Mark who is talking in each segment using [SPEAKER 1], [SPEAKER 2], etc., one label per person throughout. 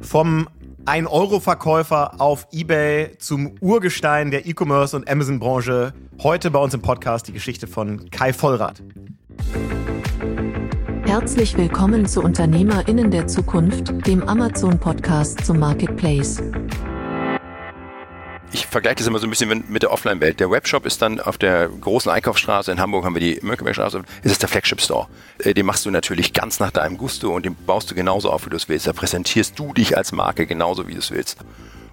[SPEAKER 1] Vom 1-Euro-Verkäufer auf Ebay zum Urgestein der E-Commerce und Amazon-Branche. Heute bei uns im Podcast die Geschichte von Kai Vollrath.
[SPEAKER 2] Herzlich willkommen zu Unternehmerinnen der Zukunft, dem Amazon-Podcast zum Marketplace
[SPEAKER 3] ich vergleiche das immer so ein bisschen mit der Offline-Welt. Der Webshop ist dann auf der großen Einkaufsstraße, in Hamburg haben wir die Mönckebergstraße, ist es der Flagship-Store. Äh, den machst du natürlich ganz nach deinem Gusto und den baust du genauso auf, wie du es willst. Da präsentierst du dich als Marke genauso, wie du es willst.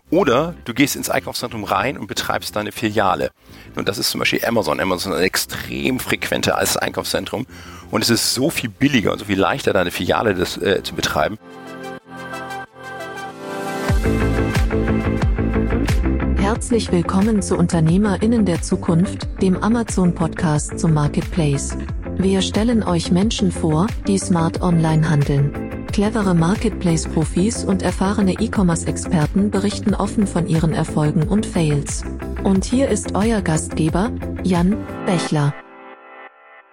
[SPEAKER 3] Oder du gehst ins Einkaufszentrum rein und betreibst deine Filiale. Und das ist zum Beispiel Amazon. Amazon ist ein extrem frequenter als Einkaufszentrum. Und es ist so viel billiger und so viel leichter, deine Filiale das, äh, zu betreiben.
[SPEAKER 2] Herzlich willkommen zu Unternehmerinnen der Zukunft, dem Amazon-Podcast zum Marketplace. Wir stellen euch Menschen vor, die smart online handeln. Clevere Marketplace-Profis und erfahrene E-Commerce-Experten berichten offen von ihren Erfolgen und Fails. Und hier ist euer Gastgeber, Jan Bechler.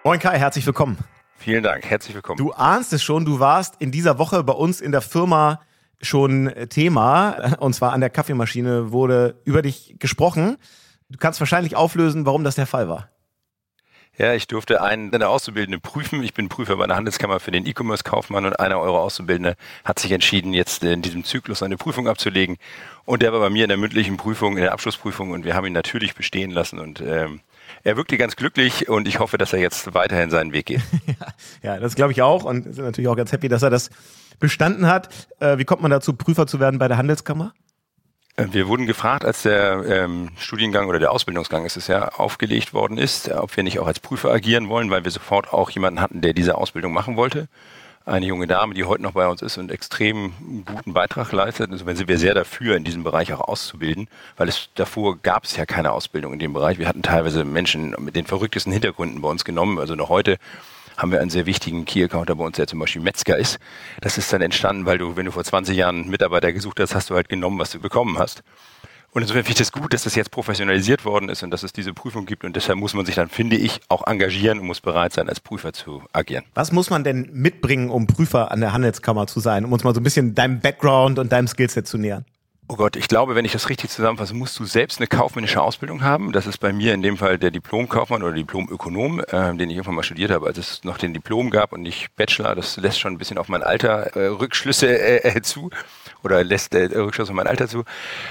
[SPEAKER 1] Moin Kai, herzlich willkommen.
[SPEAKER 3] Vielen Dank, herzlich willkommen.
[SPEAKER 1] Du ahnst es schon, du warst in dieser Woche bei uns in der Firma schon Thema, und zwar an der Kaffeemaschine wurde über dich gesprochen. Du kannst wahrscheinlich auflösen, warum das der Fall war.
[SPEAKER 3] Ja, ich durfte einen der Auszubildenden prüfen. Ich bin Prüfer bei der Handelskammer für den E-Commerce-Kaufmann und einer eurer Auszubildende hat sich entschieden, jetzt in diesem Zyklus eine Prüfung abzulegen. Und der war bei mir in der mündlichen Prüfung, in der Abschlussprüfung und wir haben ihn natürlich bestehen lassen und ähm, er wirkte ganz glücklich und ich hoffe, dass er jetzt weiterhin seinen Weg geht.
[SPEAKER 1] ja, das glaube ich auch und sind natürlich auch ganz happy, dass er das bestanden hat. Äh, wie kommt man dazu, Prüfer zu werden bei der Handelskammer?
[SPEAKER 3] Äh, wir wurden gefragt, als der ähm, Studiengang oder der Ausbildungsgang ist es ja aufgelegt worden ist, ob wir nicht auch als Prüfer agieren wollen, weil wir sofort auch jemanden hatten, der diese Ausbildung machen wollte. Eine junge Dame, die heute noch bei uns ist und extrem guten Beitrag leistet. Insofern sind wir sehr dafür, in diesem Bereich auch auszubilden, weil es davor gab es ja keine Ausbildung in dem Bereich. Wir hatten teilweise Menschen mit den verrücktesten Hintergründen bei uns genommen. Also noch heute haben wir einen sehr wichtigen Key-Accounter bei uns, der zum Beispiel Metzger ist. Das ist dann entstanden, weil du, wenn du vor 20 Jahren einen Mitarbeiter gesucht hast, hast du halt genommen, was du bekommen hast. Und insofern finde ich das gut, dass das jetzt professionalisiert worden ist und dass es diese Prüfung gibt. Und deshalb muss man sich dann, finde ich, auch engagieren und muss bereit sein, als Prüfer zu agieren.
[SPEAKER 1] Was muss man denn mitbringen, um Prüfer an der Handelskammer zu sein, um uns mal so ein bisschen deinem Background und deinem Skillset zu nähern?
[SPEAKER 3] Oh Gott, ich glaube, wenn ich das richtig zusammenfasse, musst du selbst eine kaufmännische Ausbildung haben. Das ist bei mir in dem Fall der Diplomkaufmann oder Diplomökonom, äh, den ich irgendwann mal studiert habe, als es noch den Diplom gab und nicht Bachelor. Das lässt schon ein bisschen auf mein Alter äh, Rückschlüsse äh, äh zu oder lässt äh, Rückschlüsse auf mein Alter zu.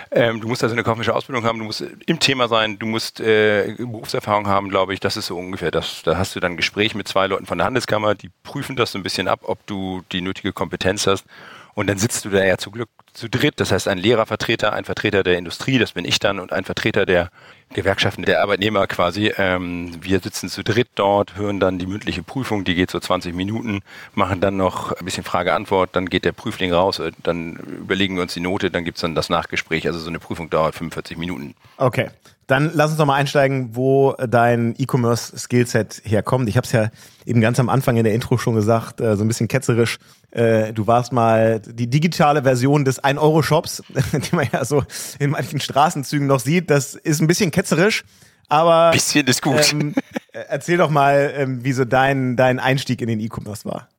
[SPEAKER 3] Ähm, du musst also eine kaufmännische Ausbildung haben, du musst im Thema sein, du musst äh, Berufserfahrung haben, glaube ich. Das ist so ungefähr das. Da hast du dann ein Gespräch mit zwei Leuten von der Handelskammer, die prüfen das so ein bisschen ab, ob du die nötige Kompetenz hast. Und dann sitzt du da ja zu Glück zu dritt. Das heißt, ein Lehrervertreter, ein Vertreter der Industrie, das bin ich dann, und ein Vertreter der Gewerkschaften, der Arbeitnehmer quasi. Ähm, wir sitzen zu dritt dort, hören dann die mündliche Prüfung, die geht so 20 Minuten, machen dann noch ein bisschen Frage-Antwort, dann geht der Prüfling raus, äh, dann überlegen wir uns die Note, dann gibt's dann das Nachgespräch. Also so eine Prüfung dauert 45 Minuten.
[SPEAKER 1] Okay. Dann lass uns doch mal einsteigen, wo dein E-Commerce-Skillset herkommt. Ich habe es ja eben ganz am Anfang in der Intro schon gesagt, äh, so ein bisschen ketzerisch. Äh, du warst mal die digitale Version des 1-Euro-Shops, die man ja so in manchen Straßenzügen noch sieht. Das ist ein bisschen ketzerisch. Aber
[SPEAKER 3] bisschen ist gut. Ähm,
[SPEAKER 1] erzähl doch mal, ähm, wie so dein, dein Einstieg in den E-Commerce war.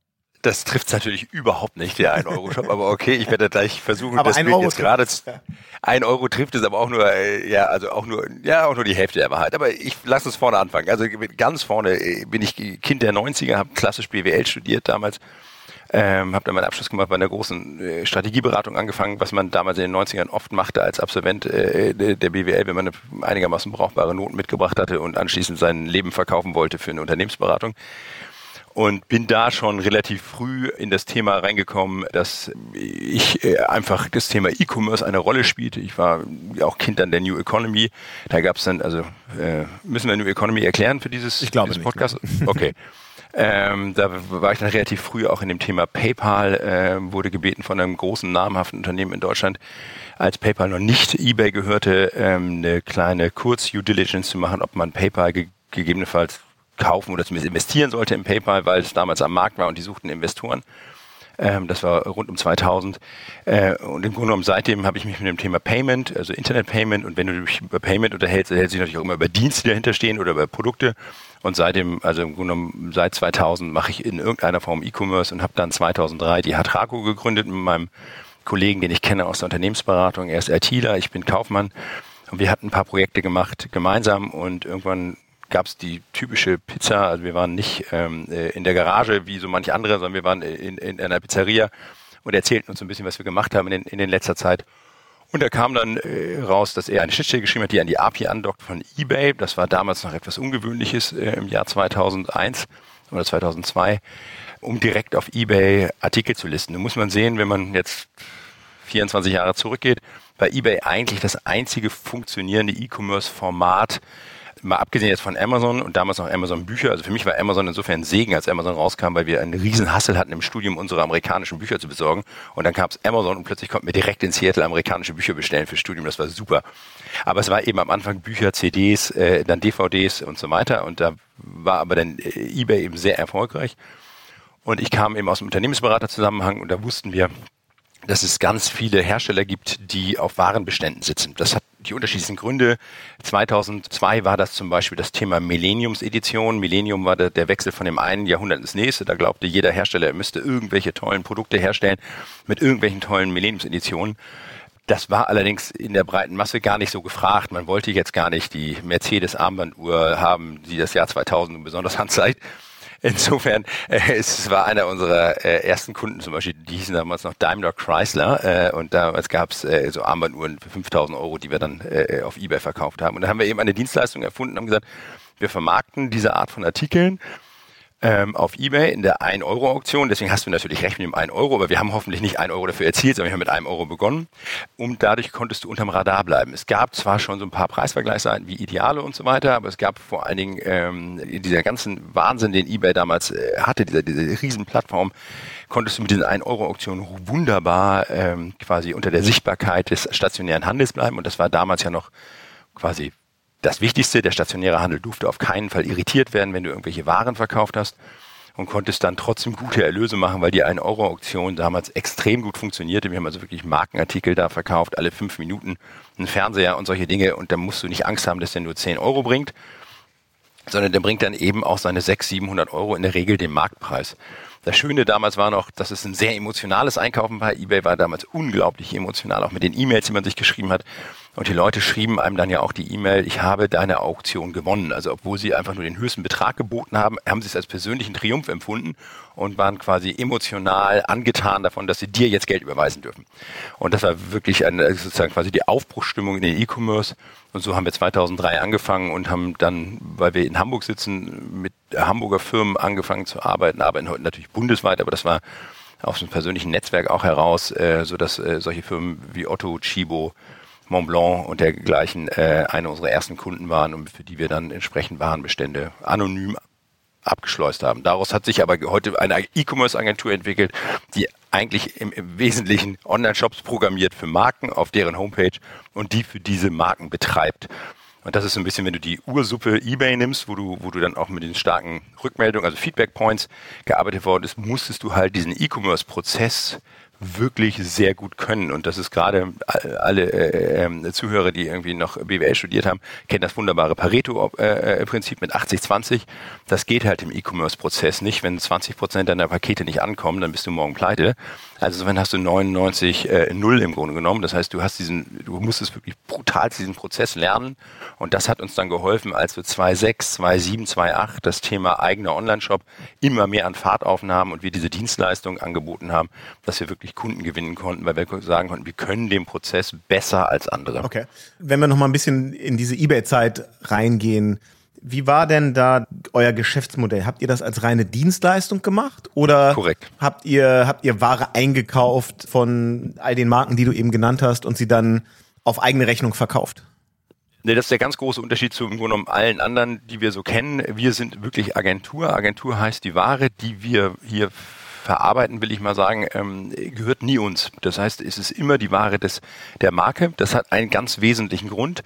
[SPEAKER 3] Das trifft es natürlich überhaupt nicht, der 1-Euro-Shop, aber okay, ich werde gleich versuchen,
[SPEAKER 1] aber das
[SPEAKER 3] Bild
[SPEAKER 1] Euro
[SPEAKER 3] jetzt gerade zu. Ein Euro trifft es aber auch nur, äh, ja, also auch nur, ja, auch nur die Hälfte der Wahrheit. Aber ich lasse es vorne anfangen. Also ganz vorne äh, bin ich Kind der 90er, habe klassisch BWL studiert damals. Ähm, habe dann meinen Abschluss gemacht bei einer großen äh, Strategieberatung angefangen, was man damals in den 90ern oft machte als Absolvent äh, der BWL, wenn man eine einigermaßen brauchbare Noten mitgebracht hatte und anschließend sein Leben verkaufen wollte für eine Unternehmensberatung und bin da schon relativ früh in das Thema reingekommen, dass ich äh, einfach das Thema E-Commerce eine Rolle spielte. Ich war auch Kind an der New Economy. Da gab es dann, also äh, müssen wir New Economy erklären für dieses,
[SPEAKER 1] ich glaube
[SPEAKER 3] dieses
[SPEAKER 1] nicht,
[SPEAKER 3] Podcast? Okay. Ähm, da war ich dann relativ früh auch in dem Thema PayPal, äh, wurde gebeten von einem großen namhaften Unternehmen in Deutschland, als PayPal noch nicht eBay gehörte, ähm, eine kleine Kurz-Due Diligence zu machen, ob man PayPal ge gegebenenfalls kaufen oder zumindest investieren sollte in PayPal, weil es damals am Markt war und die suchten Investoren. Ähm, das war rund um 2000. Äh, und im Grunde genommen seitdem habe ich mich mit dem Thema Payment, also Internet Payment, und wenn du dich über Payment unterhältst, unterhältst du dich natürlich auch immer über Dienste, die dahinter stehen oder über Produkte. Und seitdem, also im Grunde genommen seit 2000 mache ich in irgendeiner Form E-Commerce und habe dann 2003 die Hatraco gegründet mit meinem Kollegen, den ich kenne aus der Unternehmensberatung. Er ist ITler, ich bin Kaufmann. Und wir hatten ein paar Projekte gemacht gemeinsam und irgendwann gab es die typische Pizza. Also wir waren nicht ähm, äh, in der Garage wie so manche andere, sondern wir waren in, in einer Pizzeria und erzählten uns ein bisschen, was wir gemacht haben in, in, in letzter Zeit. Und da kam dann äh, raus, dass er eine Schnittstelle geschrieben hat, die an die API andockt von eBay. Das war damals noch etwas Ungewöhnliches äh, im Jahr 2001 oder 2002, um direkt auf eBay Artikel zu listen. Da muss man sehen, wenn man jetzt 24 Jahre zurückgeht, bei eBay eigentlich das einzige funktionierende E-Commerce-Format, mal abgesehen jetzt von Amazon und damals noch Amazon Bücher, also für mich war Amazon insofern ein Segen, als Amazon rauskam, weil wir einen riesen Hassel hatten im Studium, unsere amerikanischen Bücher zu besorgen. Und dann kam es Amazon und plötzlich konnten wir direkt in Seattle amerikanische Bücher bestellen für Studium. Das war super. Aber es war eben am Anfang Bücher, CDs, äh, dann DVDs und so weiter. Und da war aber dann äh, eBay eben sehr erfolgreich. Und ich kam eben aus dem Unternehmensberaterzusammenhang und da wussten wir, dass es ganz viele Hersteller gibt, die auf Warenbeständen sitzen. Das hat die unterschiedlichsten Gründe. 2002 war das zum Beispiel das Thema Millenniums-Edition. Millennium war der, der, Wechsel von dem einen Jahrhundert ins nächste. Da glaubte jeder Hersteller, er müsste irgendwelche tollen Produkte herstellen mit irgendwelchen tollen Millenniums-Editionen. Das war allerdings in der breiten Masse gar nicht so gefragt. Man wollte jetzt gar nicht die Mercedes-Armbanduhr haben, die das Jahr 2000 besonders anzeigt Insofern, äh, es war einer unserer äh, ersten Kunden zum Beispiel, die hießen damals noch Daimler Chrysler äh, und damals gab es äh, so Armbanduhren für 5000 Euro, die wir dann äh, auf Ebay verkauft haben. Und da haben wir eben eine Dienstleistung erfunden und haben gesagt, wir vermarkten diese Art von Artikeln ähm, auf Ebay in der 1-Euro-Auktion. Deswegen hast du natürlich recht mit dem 1 Euro, aber wir haben hoffentlich nicht 1 Euro dafür erzielt, sondern wir haben mit einem Euro begonnen. Und dadurch konntest du unterm Radar bleiben. Es gab zwar schon so ein paar Preisvergleichsseiten wie Ideale und so weiter, aber es gab vor allen Dingen ähm, dieser ganzen Wahnsinn, den Ebay damals äh, hatte, diese, diese Riesenplattform, konntest du mit diesen 1-Euro-Auktionen wunderbar ähm, quasi unter der Sichtbarkeit des stationären Handels bleiben. Und das war damals ja noch quasi das Wichtigste, der stationäre Handel durfte auf keinen Fall irritiert werden, wenn du irgendwelche Waren verkauft hast und konntest dann trotzdem gute Erlöse machen, weil die 1-Euro-Auktion damals extrem gut funktionierte. Wir haben also wirklich Markenartikel da verkauft, alle fünf Minuten einen Fernseher und solche Dinge und da musst du nicht Angst haben, dass der nur 10 Euro bringt, sondern der bringt dann eben auch seine 600, 700 Euro in der Regel den Marktpreis. Das Schöne damals war noch, dass es ein sehr emotionales Einkaufen war. eBay war damals unglaublich emotional, auch mit den E-Mails, die man sich geschrieben hat. Und die Leute schrieben einem dann ja auch die E-Mail, ich habe deine Auktion gewonnen. Also obwohl sie einfach nur den höchsten Betrag geboten haben, haben sie es als persönlichen Triumph empfunden und waren quasi emotional angetan davon, dass sie dir jetzt Geld überweisen dürfen. Und das war wirklich eine, sozusagen quasi die Aufbruchstimmung in den E-Commerce. Und so haben wir 2003 angefangen und haben dann, weil wir in Hamburg sitzen, mit Hamburger Firmen angefangen zu arbeiten, arbeiten heute natürlich bundesweit, aber das war aus dem persönlichen Netzwerk auch heraus, äh, so dass äh, solche Firmen wie Otto, Chibo, Montblanc und dergleichen äh, eine unserer ersten Kunden waren und für die wir dann entsprechend Warenbestände anonym abgeschleust haben. Daraus hat sich aber heute eine E-Commerce-Agentur entwickelt, die eigentlich im, im Wesentlichen Online-Shops programmiert für Marken auf deren Homepage und die für diese Marken betreibt. Und das ist so ein bisschen, wenn du die Ursuppe eBay nimmst, wo du, wo du dann auch mit den starken Rückmeldungen, also Feedback Points gearbeitet worden ist, musstest du halt diesen E-Commerce-Prozess wirklich sehr gut können. Und das ist gerade alle äh, äh, Zuhörer, die irgendwie noch BWL studiert haben, kennen das wunderbare Pareto-Prinzip äh, mit 80-20. Das geht halt im E-Commerce-Prozess nicht. Wenn 20 Prozent deiner Pakete nicht ankommen, dann bist du morgen pleite. Also wenn hast du 99 äh, null im Grunde genommen. Das heißt, du hast diesen, du musstest wirklich brutal diesen Prozess lernen. Und das hat uns dann geholfen, als wir 2.6, 2.7, 2.8 das Thema eigener Online-Shop immer mehr an Fahrt aufnahmen und wir diese Dienstleistung angeboten haben, dass wir wirklich wirklich Kunden gewinnen konnten, weil wir sagen konnten, wir können den Prozess besser als andere.
[SPEAKER 1] Okay. Wenn wir noch mal ein bisschen in diese eBay-Zeit reingehen, wie war denn da euer Geschäftsmodell? Habt ihr das als reine Dienstleistung gemacht oder
[SPEAKER 3] Korrekt.
[SPEAKER 1] habt ihr habt ihr Ware eingekauft von all den Marken, die du eben genannt hast und sie dann auf eigene Rechnung verkauft?
[SPEAKER 3] Nee, das ist der ganz große Unterschied zu im Grunde genommen allen anderen, die wir so kennen. Wir sind wirklich Agentur. Agentur heißt die Ware, die wir hier verarbeiten, will ich mal sagen, ähm, gehört nie uns. Das heißt, es ist immer die Ware des, der Marke. Das hat einen ganz wesentlichen Grund.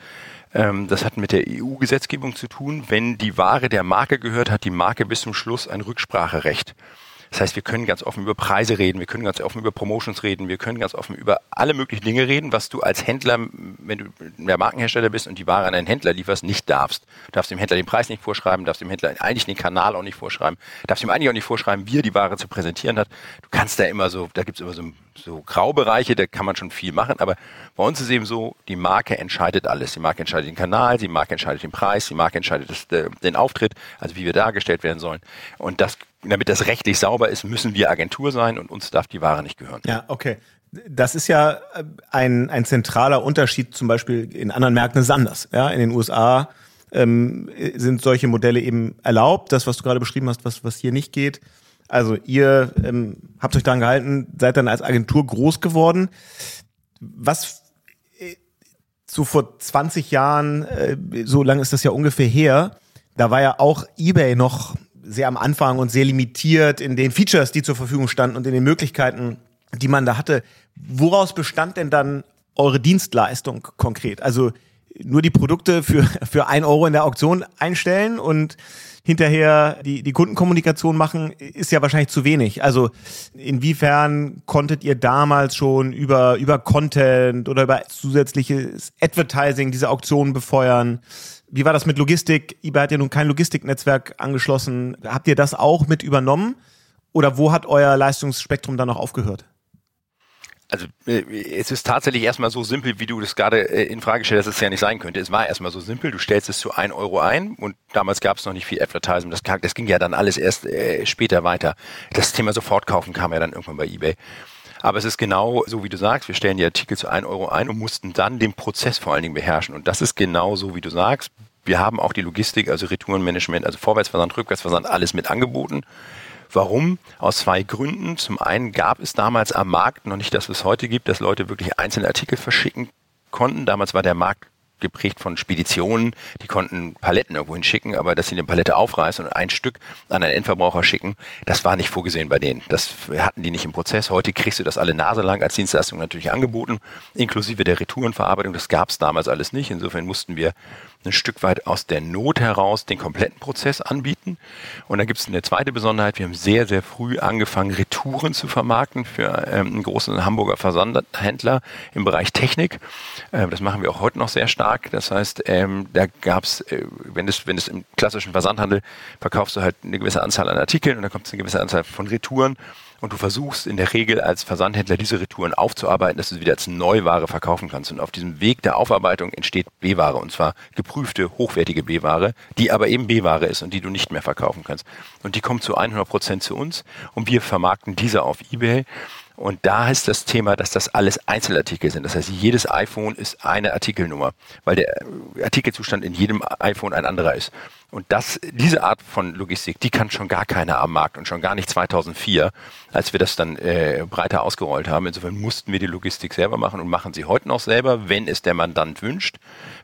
[SPEAKER 3] Ähm, das hat mit der EU-Gesetzgebung zu tun. Wenn die Ware der Marke gehört, hat die Marke bis zum Schluss ein Rückspracherecht. Das heißt, wir können ganz offen über Preise reden, wir können ganz offen über Promotions reden, wir können ganz offen über alle möglichen Dinge reden, was du als Händler, wenn du der Markenhersteller bist und die Ware an einen Händler lieferst, nicht darfst. Du darfst dem Händler den Preis nicht vorschreiben, darfst dem Händler eigentlich den Kanal auch nicht vorschreiben, darfst ihm eigentlich auch nicht vorschreiben, wie er die Ware zu präsentieren hat. Du kannst da immer so, da gibt es immer so, so Graubereiche, da kann man schon viel machen, aber bei uns ist eben so, die Marke entscheidet alles. Die Marke entscheidet den Kanal, die Marke entscheidet den Preis, die Marke entscheidet das, äh, den Auftritt, also wie wir dargestellt werden sollen. Und das, damit das rechtlich sauber ist, müssen wir Agentur sein und uns darf die Ware nicht gehören.
[SPEAKER 1] Ja, okay. Das ist ja äh, ein, ein zentraler Unterschied zum Beispiel in anderen Märkten ist anders. Ja, in den USA ähm, sind solche Modelle eben erlaubt. Das, was du gerade beschrieben hast, was, was hier nicht geht. Also ihr ähm, habt euch daran gehalten, seid dann als Agentur groß geworden. Was äh, so vor 20 Jahren, äh, so lange ist das ja ungefähr her, da war ja auch eBay noch sehr am Anfang und sehr limitiert in den Features, die zur Verfügung standen und in den Möglichkeiten, die man da hatte. Woraus bestand denn dann eure Dienstleistung konkret? Also nur die Produkte für, für ein Euro in der Auktion einstellen und hinterher die, die Kundenkommunikation machen, ist ja wahrscheinlich zu wenig. Also inwiefern konntet ihr damals schon über, über Content oder über zusätzliches Advertising diese Auktionen befeuern? Wie war das mit Logistik? eBay hat ja nun kein Logistiknetzwerk angeschlossen. Habt ihr das auch mit übernommen? Oder wo hat euer Leistungsspektrum dann noch aufgehört?
[SPEAKER 3] Also äh, es ist tatsächlich erstmal so simpel, wie du das gerade äh, in Frage stellst, dass es ja nicht sein könnte. Es war erstmal so simpel, du stellst es zu 1 Euro ein und damals gab es noch nicht viel Advertising. Das, das ging ja dann alles erst äh, später weiter. Das Thema Sofortkaufen kam ja dann irgendwann bei eBay. Aber es ist genau so, wie du sagst, wir stellen die Artikel zu 1 Euro ein und mussten dann den Prozess vor allen Dingen beherrschen. Und das ist genau so, wie du sagst. Wir haben auch die Logistik, also Retourenmanagement, also Vorwärtsversand, Rückwärtsversand, alles mit angeboten. Warum? Aus zwei Gründen. Zum einen gab es damals am Markt noch nicht, dass es heute gibt, dass Leute wirklich einzelne Artikel verschicken konnten. Damals war der Markt geprägt von Speditionen, die konnten Paletten irgendwo hinschicken, aber dass sie eine Palette aufreißen und ein Stück an einen Endverbraucher schicken, das war nicht vorgesehen bei denen. Das hatten die nicht im Prozess. Heute kriegst du das alle Nase lang als Dienstleistung natürlich angeboten, inklusive der Retourenverarbeitung. Das gab es damals alles nicht. Insofern mussten wir ein Stück weit aus der Not heraus den kompletten Prozess anbieten. Und dann gibt es eine zweite Besonderheit. Wir haben sehr, sehr früh angefangen, Retouren zu vermarkten für ähm, einen großen Hamburger Versandhändler im Bereich Technik. Ähm, das machen wir auch heute noch sehr stark. Das heißt, ähm, da gab es, äh, wenn es wenn im klassischen Versandhandel verkaufst du halt eine gewisse Anzahl an Artikeln und dann kommt es eine gewisse Anzahl von Retouren und du versuchst in der Regel als Versandhändler diese Retouren aufzuarbeiten, dass du sie wieder als Neuware verkaufen kannst. Und auf diesem Weg der Aufarbeitung entsteht B-Ware und zwar geprüfte, hochwertige B-Ware, die aber eben B-Ware ist und die du nicht mehr verkaufen kannst. Und die kommt zu 100 Prozent zu uns und wir vermarkten diese auf eBay und da ist das Thema, dass das alles Einzelartikel sind. Das heißt, jedes iPhone ist eine Artikelnummer, weil der Artikelzustand in jedem iPhone ein anderer ist. Und das, diese Art von Logistik, die kann schon gar keiner am Markt und schon gar nicht 2004, als wir das dann äh, breiter ausgerollt haben. Insofern mussten wir die Logistik selber machen und machen sie heute noch selber, wenn es der Mandant wünscht.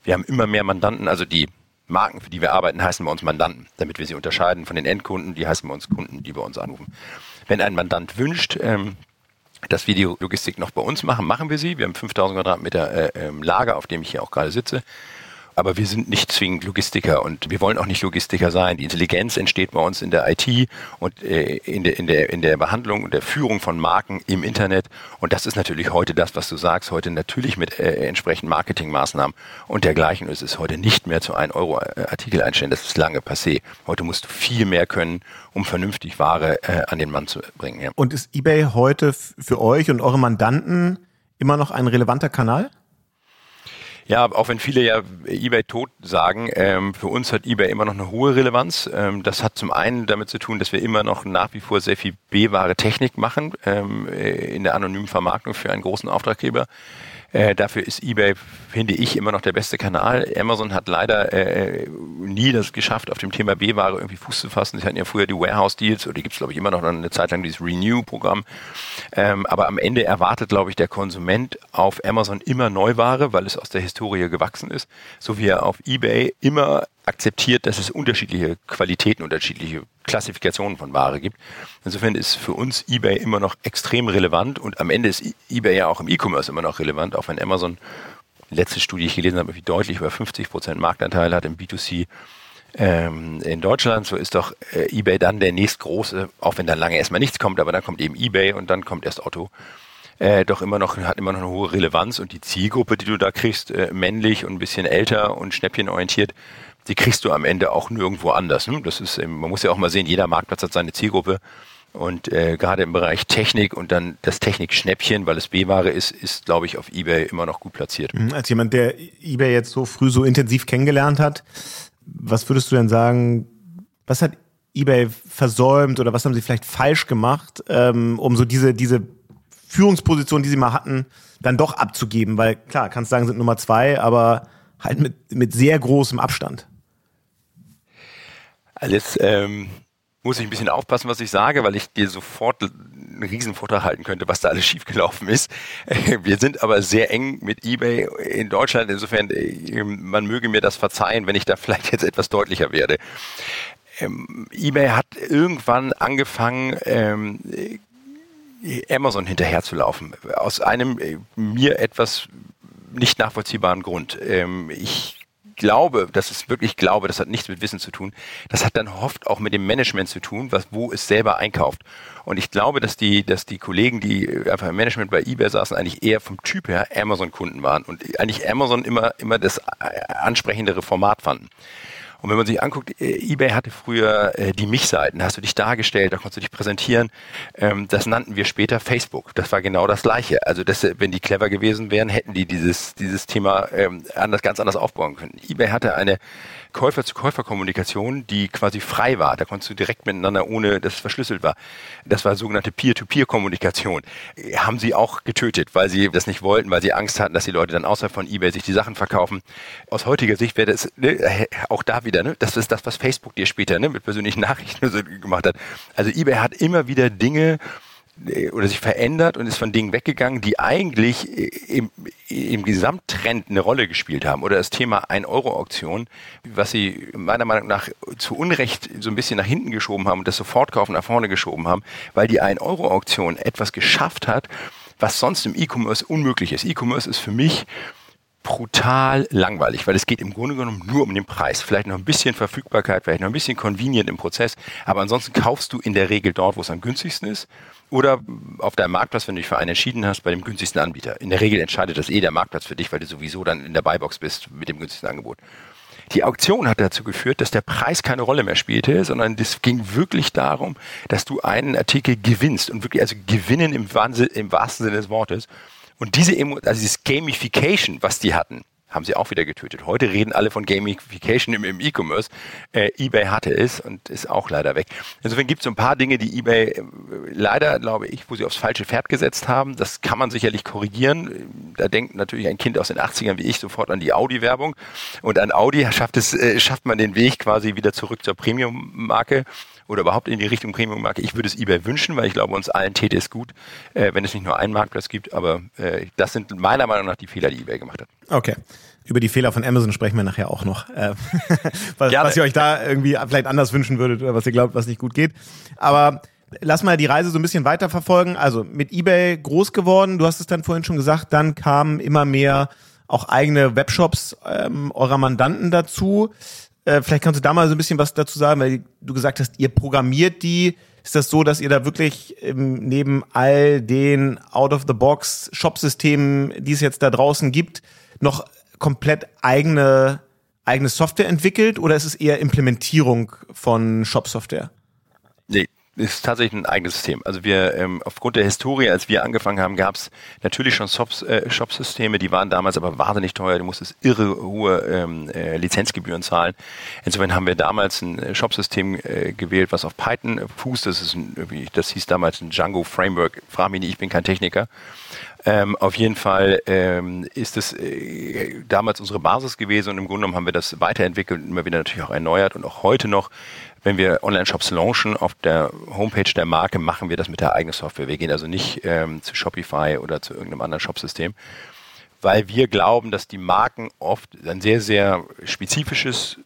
[SPEAKER 3] Wir haben immer mehr Mandanten, also die Marken, für die wir arbeiten, heißen bei uns Mandanten, damit wir sie unterscheiden von den Endkunden, die heißen bei uns Kunden, die bei uns anrufen. Wenn ein Mandant wünscht, ähm, dass wir die Logistik noch bei uns machen, machen wir sie. Wir haben 5000 Quadratmeter äh, ähm, Lager, auf dem ich hier auch gerade sitze aber wir sind nicht zwingend Logistiker und wir wollen auch nicht Logistiker sein. Die Intelligenz entsteht bei uns in der IT und äh, in, der, in, der, in der Behandlung und der Führung von Marken im Internet. Und das ist natürlich heute das, was du sagst, heute natürlich mit äh, entsprechenden Marketingmaßnahmen und dergleichen. Und es ist heute nicht mehr zu 1 Euro äh, Artikel einstellen. Das ist lange passé. Heute musst du viel mehr können, um vernünftig Ware äh, an den Mann zu bringen. Ja.
[SPEAKER 1] Und ist eBay heute für euch und eure Mandanten immer noch ein relevanter Kanal?
[SPEAKER 3] Ja, auch wenn viele ja eBay tot sagen, ähm, für uns hat eBay immer noch eine hohe Relevanz. Ähm, das hat zum einen damit zu tun, dass wir immer noch nach wie vor sehr viel B-ware Technik machen ähm, äh, in der anonymen Vermarktung für einen großen Auftraggeber. Äh, dafür ist eBay, finde ich, immer noch der beste Kanal. Amazon hat leider äh, nie das geschafft, auf dem Thema B-Ware irgendwie Fuß zu fassen. Sie hatten ja früher die Warehouse-Deals, oder die gibt es, glaube ich, immer noch eine Zeit lang, dieses Renew-Programm. Ähm, aber am Ende erwartet, glaube ich, der Konsument auf Amazon immer Neuware, weil es aus der Historie gewachsen ist, so wie er auf eBay immer akzeptiert, dass es unterschiedliche Qualitäten, unterschiedliche Klassifikationen von Ware gibt. Insofern ist für uns eBay immer noch extrem relevant und am Ende ist eBay ja auch im E-Commerce immer noch relevant, auch wenn Amazon, letzte Studie, die ich gelesen habe, deutlich über 50 Prozent Marktanteil hat im B2C ähm, in Deutschland, so ist doch äh, eBay dann der nächstgroße, auch wenn dann lange erstmal nichts kommt, aber dann kommt eben eBay und dann kommt erst Otto. Äh, doch immer noch, hat immer noch eine hohe Relevanz und die Zielgruppe, die du da kriegst, äh, männlich und ein bisschen älter und schnäppchenorientiert, die kriegst du am Ende auch nirgendwo anders. Ne? Das ist, ähm, man muss ja auch mal sehen, jeder Marktplatz hat seine Zielgruppe. Und äh, gerade im Bereich Technik und dann das Technik-Schnäppchen, weil es B-Ware ist, ist, glaube ich, auf Ebay immer noch gut platziert.
[SPEAKER 1] Mhm, als jemand, der Ebay jetzt so früh so intensiv kennengelernt hat, was würdest du denn sagen, was hat eBay versäumt oder was haben sie vielleicht falsch gemacht, ähm, um so diese, diese Führungsposition, die sie mal hatten, dann doch abzugeben? Weil klar, kannst sagen, sind Nummer zwei, aber halt mit, mit sehr großem Abstand.
[SPEAKER 3] Alles ähm, muss ich ein bisschen aufpassen, was ich sage, weil ich dir sofort einen riesen Vortrag halten könnte, was da alles schiefgelaufen ist. Wir sind aber sehr eng mit eBay in Deutschland. Insofern, äh, man möge mir das verzeihen, wenn ich da vielleicht jetzt etwas deutlicher werde. Ähm, eBay hat irgendwann angefangen, ähm, Amazon hinterherzulaufen. Aus einem äh, mir etwas nicht nachvollziehbaren Grund. Ähm, ich glaube, das ist wirklich glaube, das hat nichts mit Wissen zu tun. Das hat dann oft auch mit dem Management zu tun, was, wo es selber einkauft. Und ich glaube, dass die, dass die Kollegen, die einfach im Management bei eBay saßen, eigentlich eher vom Typ her Amazon-Kunden waren und eigentlich Amazon immer, immer das äh, ansprechendere Format fanden. Und wenn man sich anguckt, äh, eBay hatte früher äh, die Mich-Seiten, da hast du dich dargestellt, da konntest du dich präsentieren. Ähm, das nannten wir später Facebook. Das war genau das Gleiche. Also das, wenn die clever gewesen wären, hätten die dieses, dieses Thema ähm, anders, ganz anders aufbauen können. eBay hatte eine Käufer-zu-Käufer-Kommunikation, die quasi frei war. Da konntest du direkt miteinander, ohne dass es verschlüsselt war. Das war sogenannte Peer-to-Peer-Kommunikation. Haben sie auch getötet, weil sie das nicht wollten, weil sie Angst hatten, dass die Leute dann außerhalb von eBay sich die Sachen verkaufen. Aus heutiger Sicht wäre das ne, auch da wieder, ne, das ist das, was Facebook dir später ne, mit persönlichen Nachrichten gemacht hat. Also eBay hat immer wieder Dinge äh, oder sich verändert und ist von Dingen weggegangen, die eigentlich äh, im, im Gesamttrend eine Rolle gespielt haben. Oder das Thema 1-Euro-Auktion, was sie meiner Meinung nach zu Unrecht so ein bisschen nach hinten geschoben haben und das Sofortkaufen nach vorne geschoben haben, weil die 1-Euro-Auktion etwas geschafft hat, was sonst im E-Commerce unmöglich ist. E-Commerce ist für mich brutal langweilig, weil es geht im Grunde genommen nur um den Preis. Vielleicht noch ein bisschen Verfügbarkeit, vielleicht noch ein bisschen convenient im Prozess, aber ansonsten kaufst du in der Regel dort, wo es am günstigsten ist oder auf deinem Marktplatz, wenn du dich für einen entschieden hast, bei dem günstigsten Anbieter. In der Regel entscheidet das eh der Marktplatz für dich, weil du sowieso dann in der Buybox bist mit dem günstigsten Angebot. Die Auktion hat dazu geführt, dass der Preis keine Rolle mehr spielte, sondern es ging wirklich darum, dass du einen Artikel gewinnst und wirklich also gewinnen im, im wahrsten Sinne des Wortes. Und diese, also dieses Gamification, was die hatten, haben sie auch wieder getötet. Heute reden alle von Gamification im, im E-Commerce. Äh, eBay hatte es und ist auch leider weg. Insofern gibt es so ein paar Dinge, die eBay äh, leider, glaube ich, wo sie aufs falsche Pferd gesetzt haben. Das kann man sicherlich korrigieren. Da denkt natürlich ein Kind aus den 80ern wie ich sofort an die Audi-Werbung. Und an Audi schafft es, äh, schafft man den Weg quasi wieder zurück zur Premium-Marke oder überhaupt in die Richtung Premium-Marke. Ich würde es eBay wünschen, weil ich glaube, uns allen täte es gut, äh, wenn es nicht nur einen Marktplatz gibt. Aber äh, das sind meiner Meinung nach die Fehler, die eBay gemacht hat.
[SPEAKER 1] Okay. Über die Fehler von Amazon sprechen wir nachher auch noch. Äh, was, was ihr euch da irgendwie vielleicht anders wünschen würdet oder was ihr glaubt, was nicht gut geht. Aber lass mal die Reise so ein bisschen weiterverfolgen. Also mit eBay groß geworden, du hast es dann vorhin schon gesagt, dann kamen immer mehr auch eigene Webshops ähm, eurer Mandanten dazu. Äh, vielleicht kannst du da mal so ein bisschen was dazu sagen, weil du gesagt hast, ihr programmiert die. Ist das so, dass ihr da wirklich ähm, neben all den Out-of-the-Box-Shop-Systemen, die es jetzt da draußen gibt, noch komplett eigene, eigene Software entwickelt oder ist es eher Implementierung von Shop-Software?
[SPEAKER 3] Ist tatsächlich ein eigenes System. Also wir ähm, aufgrund der Historie, als wir angefangen haben, gab es natürlich schon äh, Shop-Systeme, die waren damals aber wahnsinnig teuer. Du musstest irre hohe ähm, äh, Lizenzgebühren zahlen. Insofern haben wir damals ein äh, Shop-System äh, gewählt, was auf Python fußt. Das ist ein, das hieß damals ein Django Framework. Frag mich nicht, ich bin kein Techniker. Ähm, auf jeden Fall ähm, ist es äh, damals unsere Basis gewesen und im Grunde genommen haben wir das weiterentwickelt und immer wieder natürlich auch erneuert und auch heute noch wenn wir Online-Shops launchen auf der Homepage der Marke, machen wir das mit der eigenen Software. Wir gehen also nicht ähm, zu Shopify oder zu irgendeinem anderen Shopsystem, weil wir glauben, dass die Marken oft ein sehr, sehr spezifisches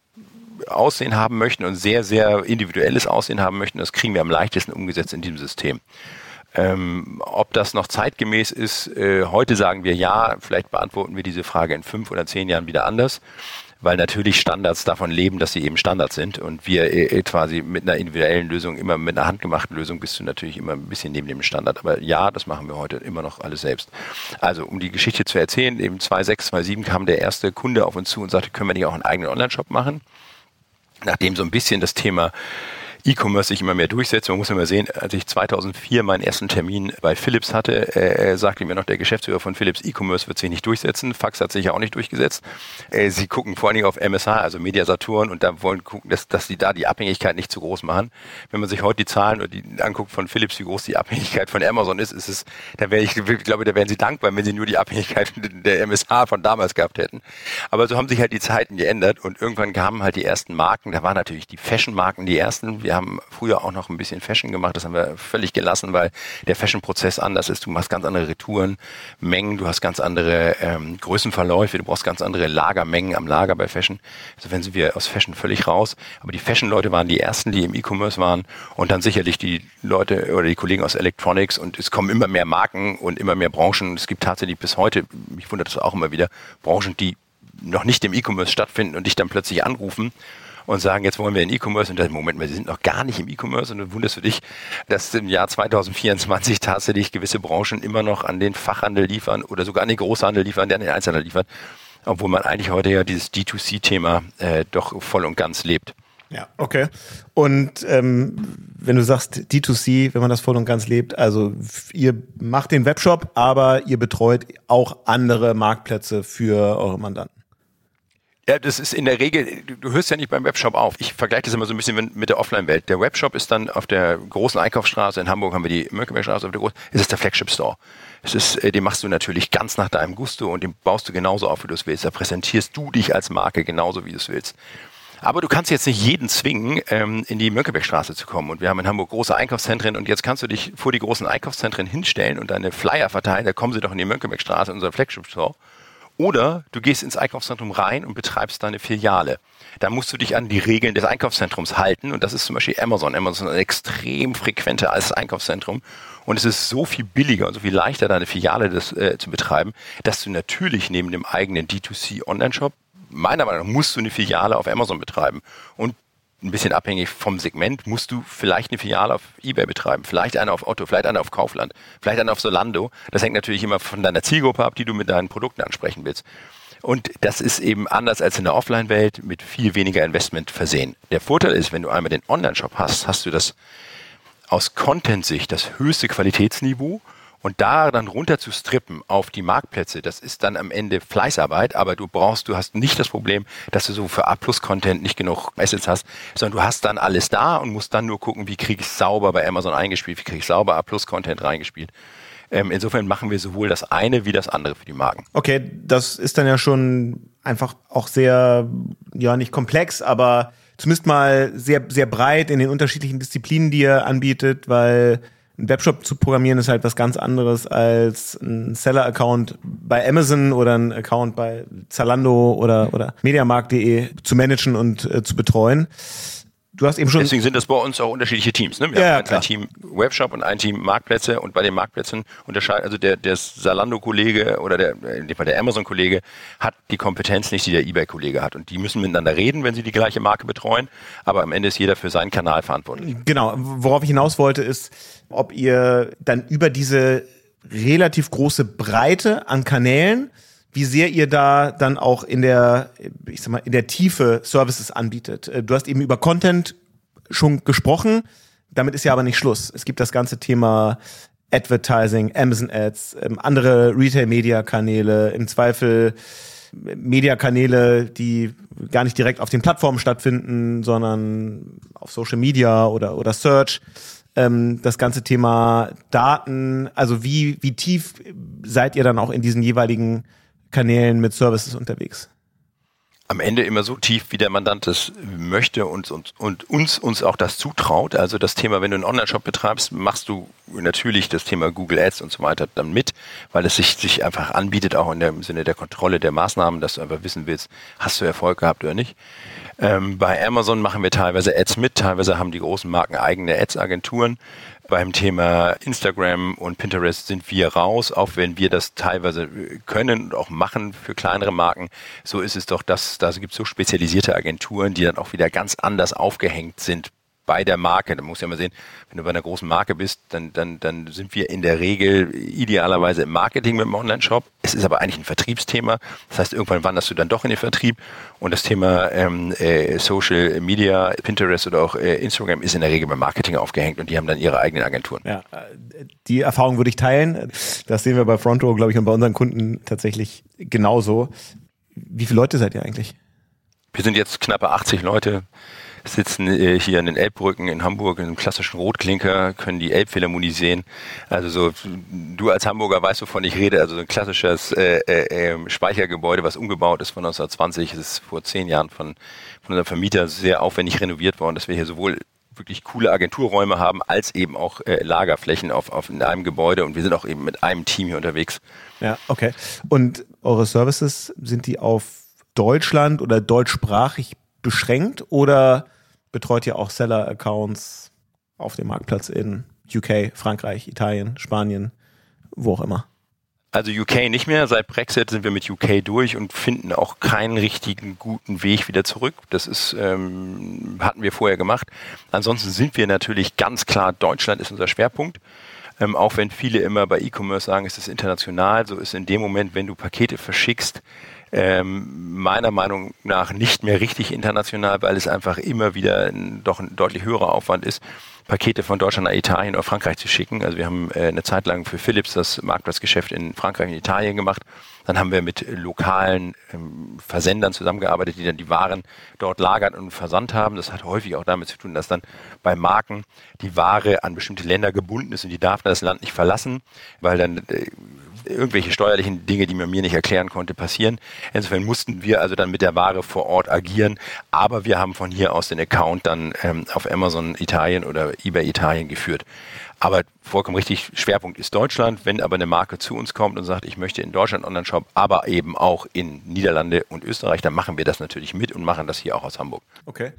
[SPEAKER 3] Aussehen haben möchten und sehr, sehr individuelles Aussehen haben möchten. Das kriegen wir am leichtesten umgesetzt in diesem System. Ähm, ob das noch zeitgemäß ist, äh, heute sagen wir ja, vielleicht beantworten wir diese Frage in fünf oder zehn Jahren wieder anders. Weil natürlich Standards davon leben, dass sie eben Standards sind und wir äh, quasi mit einer individuellen Lösung, immer mit einer handgemachten Lösung bist du natürlich immer ein bisschen neben dem Standard. Aber ja, das machen wir heute immer noch alles selbst. Also um die Geschichte zu erzählen, eben 2006, 2007 kam der erste Kunde auf uns zu und sagte, können wir nicht auch einen eigenen Online-Shop machen? Nachdem so ein bisschen das Thema E-Commerce sich immer mehr durchsetzt. Man muss immer sehen, als ich 2004 meinen ersten Termin bei Philips hatte, äh, sagte mir noch der Geschäftsführer von Philips, E-Commerce wird sich nicht durchsetzen. Fax hat sich ja auch nicht durchgesetzt. Äh, sie gucken vor allen Dingen auf MSH, also Media Saturn, und da wollen gucken, dass, dass sie da die Abhängigkeit nicht zu groß machen. Wenn man sich heute die Zahlen oder die anguckt von Philips, wie groß die Abhängigkeit von Amazon ist, ist es, da wäre ich, ich glaube, da wären sie dankbar, wenn sie nur die Abhängigkeit der MSH von damals gehabt hätten. Aber so haben sich halt die Zeiten geändert und irgendwann kamen halt die ersten Marken. Da waren natürlich die Fashion-Marken die ersten. Wir haben früher auch noch ein bisschen Fashion gemacht. Das haben wir völlig gelassen, weil der Fashion-Prozess anders ist. Du machst ganz andere Retourenmengen, du hast ganz andere ähm, Größenverläufe, du brauchst ganz andere Lagermengen am Lager bei Fashion. Insofern sind wir aus Fashion völlig raus. Aber die Fashion-Leute waren die ersten, die im E-Commerce waren und dann sicherlich die Leute oder die Kollegen aus Electronics und es kommen immer mehr Marken und immer mehr Branchen. Es gibt tatsächlich bis heute, mich wundert das auch immer wieder, Branchen, die noch nicht im E-Commerce stattfinden und dich dann plötzlich anrufen und sagen, jetzt wollen wir in E-Commerce und dann, Moment mal, sie sind noch gar nicht im E-Commerce und dann wunderst du dich, dass im Jahr 2024 tatsächlich gewisse Branchen immer noch an den Fachhandel liefern oder sogar an den Großhandel liefern, der an den Einzelhandel liefert, obwohl man eigentlich heute ja dieses D2C-Thema äh, doch voll und ganz lebt.
[SPEAKER 1] Ja, okay. Und ähm, wenn du sagst D2C, wenn man das voll und ganz lebt, also ihr macht den Webshop, aber ihr betreut auch andere Marktplätze für eure Mandanten.
[SPEAKER 3] Ja, das ist in der Regel, du hörst ja nicht beim Webshop auf. Ich vergleiche das immer so ein bisschen mit der Offline-Welt. Der Webshop ist dann auf der großen Einkaufsstraße, in Hamburg haben wir die Mönckebergstraße, auf der großen, ist es der Flagship-Store. Es ist, äh, den machst du natürlich ganz nach deinem Gusto und den baust du genauso auf, wie du es willst. Da präsentierst du dich als Marke genauso, wie du es willst. Aber du kannst jetzt nicht jeden zwingen, ähm, in die Mönckebergstraße zu kommen. Und wir haben in Hamburg große Einkaufszentren und jetzt kannst du dich vor die großen Einkaufszentren hinstellen und deine Flyer verteilen. Da kommen sie doch in die Mönckebergstraße, in unser Flagship-Store. Oder du gehst ins Einkaufszentrum rein und betreibst deine Filiale. Da musst du dich an die Regeln des Einkaufszentrums halten. Und das ist zum Beispiel Amazon. Amazon ist ein extrem frequenter als Einkaufszentrum. Und es ist so viel billiger und so viel leichter, deine Filiale das, äh, zu betreiben, dass du natürlich neben dem eigenen D2C Online-Shop meiner Meinung nach musst du eine Filiale auf Amazon betreiben. Und ein bisschen abhängig vom Segment, musst du vielleicht eine Filiale auf Ebay betreiben, vielleicht eine auf Otto, vielleicht eine auf Kaufland, vielleicht eine auf Solando. Das hängt natürlich immer von deiner Zielgruppe ab, die du mit deinen Produkten ansprechen willst. Und das ist eben anders als in der Offline-Welt mit viel weniger Investment versehen. Der Vorteil ist, wenn du einmal den Online-Shop hast, hast du das aus Content-Sicht das höchste Qualitätsniveau und da dann runter zu strippen auf die Marktplätze, das ist dann am Ende Fleißarbeit, aber du brauchst, du hast nicht das Problem, dass du so für A-Plus-Content nicht genug Assets hast, sondern du hast dann alles da und musst dann nur gucken, wie kriege ich sauber bei Amazon eingespielt, wie kriege ich sauber A-Plus-Content reingespielt. Ähm, insofern machen wir sowohl das eine wie das andere für die Marken.
[SPEAKER 1] Okay, das ist dann ja schon einfach auch sehr, ja, nicht komplex, aber zumindest mal sehr, sehr breit in den unterschiedlichen Disziplinen, die ihr anbietet, weil ein Webshop zu programmieren ist halt was ganz anderes als ein Seller-Account bei Amazon oder ein Account bei Zalando oder, oder Mediamarkt.de zu managen und äh, zu betreuen.
[SPEAKER 3] Du hast eben schon. Deswegen sind das bei uns auch unterschiedliche Teams. Ne? Wir ja, haben ja, ein Team Webshop und ein Team Marktplätze und bei den Marktplätzen unterscheidet, also der, der Salando-Kollege oder der, in dem Fall der Amazon-Kollege hat die Kompetenz nicht, die der eBay-Kollege hat. Und die müssen miteinander reden, wenn sie die gleiche Marke betreuen. Aber am Ende ist jeder für seinen Kanal verantwortlich.
[SPEAKER 1] Genau. Worauf ich hinaus wollte, ist, ob ihr dann über diese relativ große Breite an Kanälen wie sehr ihr da dann auch in der, ich sag mal, in der Tiefe Services anbietet. Äh, du hast eben über Content schon gesprochen. Damit ist ja aber nicht Schluss. Es gibt das ganze Thema Advertising, Amazon Ads, ähm, andere Retail-Media-Kanäle, im Zweifel Media-Kanäle, die gar nicht direkt auf den Plattformen stattfinden, sondern auf Social Media oder, oder Search. Ähm, das ganze Thema Daten, also wie, wie tief seid ihr dann auch in diesen jeweiligen Kanälen mit Services unterwegs?
[SPEAKER 3] am Ende immer so tief, wie der Mandant es möchte und, und, und uns, uns auch das zutraut. Also das Thema, wenn du einen Online-Shop betreibst, machst du natürlich das Thema Google Ads und so weiter dann mit, weil es sich, sich einfach anbietet, auch in dem Sinne der Kontrolle der Maßnahmen, dass du einfach wissen willst, hast du Erfolg gehabt oder nicht. Ähm, bei Amazon machen wir teilweise Ads mit, teilweise haben die großen Marken eigene Ads-Agenturen. Beim Thema Instagram und Pinterest sind wir raus, auch wenn wir das teilweise können und auch machen für kleinere Marken. So ist es doch, dass da gibt es so spezialisierte Agenturen, die dann auch wieder ganz anders aufgehängt sind bei der Marke. Da muss ja mal sehen, wenn du bei einer großen Marke bist, dann, dann, dann sind wir in der Regel idealerweise im Marketing mit dem Online-Shop. Es ist aber eigentlich ein Vertriebsthema. Das heißt, irgendwann wanderst du dann doch in den Vertrieb. Und das Thema ähm, äh, Social Media, Pinterest oder auch äh, Instagram ist in der Regel beim Marketing aufgehängt und die haben dann ihre eigenen Agenturen.
[SPEAKER 1] Ja, die Erfahrung würde ich teilen. Das sehen wir bei Fronto, glaube ich, und bei unseren Kunden tatsächlich genauso. Wie viele Leute seid ihr eigentlich?
[SPEAKER 3] Wir sind jetzt knappe 80 Leute sitzen äh, hier in den Elbbrücken in Hamburg in einem klassischen Rotklinker, können die Elbphilharmonie sehen. Also so, du als Hamburger weißt, wovon ich rede. Also so ein klassisches äh, äh, ähm, Speichergebäude, was umgebaut ist von 1920, das ist vor zehn Jahren von, von unserem Vermieter sehr aufwendig renoviert worden, dass wir hier sowohl wirklich coole Agenturräume haben, als eben auch äh, Lagerflächen auf, auf in einem Gebäude und wir sind auch eben mit einem Team hier unterwegs.
[SPEAKER 1] Ja, okay. Und eure Services, sind die auf Deutschland oder deutschsprachig beschränkt oder betreut ihr auch Seller-Accounts auf dem Marktplatz in UK, Frankreich, Italien, Spanien, wo auch immer?
[SPEAKER 3] Also UK nicht mehr. Seit Brexit sind wir mit UK durch und finden auch keinen richtigen guten Weg wieder zurück. Das ist ähm, hatten wir vorher gemacht. Ansonsten sind wir natürlich ganz klar Deutschland ist unser Schwerpunkt. Ähm, auch wenn viele immer bei E-Commerce sagen, es ist international, so ist in dem Moment, wenn du Pakete verschickst, ähm, meiner Meinung nach nicht mehr richtig international, weil es einfach immer wieder ein, doch ein deutlich höherer Aufwand ist, Pakete von Deutschland nach Italien oder Frankreich zu schicken. Also wir haben äh, eine Zeit lang für Philips das Marktplatzgeschäft in Frankreich und Italien gemacht. Dann haben wir mit lokalen ähm, Versendern zusammengearbeitet, die dann die Waren dort lagern und versandt haben. Das hat häufig auch damit zu tun, dass dann bei Marken die Ware an bestimmte Länder gebunden ist und die darf das Land nicht verlassen, weil dann äh, irgendwelche steuerlichen Dinge, die man mir nicht erklären konnte, passieren. Insofern mussten wir also dann mit der Ware vor Ort agieren, aber wir haben von hier aus den Account dann ähm, auf Amazon Italien oder eBay Italien geführt. Aber vollkommen richtig, Schwerpunkt ist Deutschland. Wenn aber eine Marke zu uns kommt und sagt, ich möchte in Deutschland Online-Shop, aber eben auch in Niederlande und Österreich, dann machen wir das natürlich mit und machen das hier auch aus Hamburg.
[SPEAKER 1] Okay.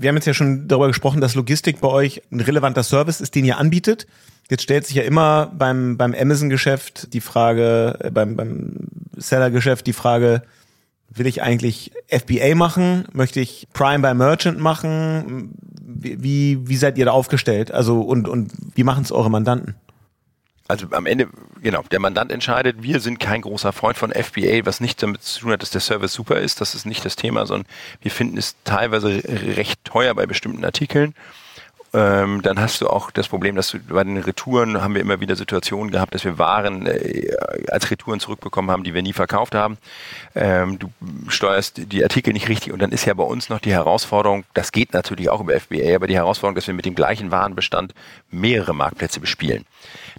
[SPEAKER 1] Wir haben jetzt ja schon darüber gesprochen, dass Logistik bei euch ein relevanter Service ist, den ihr anbietet. Jetzt stellt sich ja immer beim, beim Amazon-Geschäft die Frage, äh, beim, beim Seller-Geschäft die Frage, will ich eigentlich FBA machen? Möchte ich Prime by Merchant machen? Wie, wie seid ihr da aufgestellt? Also und, und wie machen es eure Mandanten?
[SPEAKER 3] Also am Ende, genau, der Mandant entscheidet, wir sind kein großer Freund von FBA, was nicht damit zu tun hat, dass der Service super ist, das ist nicht das Thema, sondern wir finden es teilweise recht teuer bei bestimmten Artikeln ähm, dann hast du auch das Problem, dass du bei den Retouren haben wir immer wieder Situationen gehabt, dass wir Waren äh, als Retouren zurückbekommen haben, die wir nie verkauft haben. Ähm, du steuerst die Artikel nicht richtig und dann ist ja bei uns noch die Herausforderung, das geht natürlich auch über FBA, aber die Herausforderung, dass wir mit dem gleichen Warenbestand mehrere Marktplätze bespielen.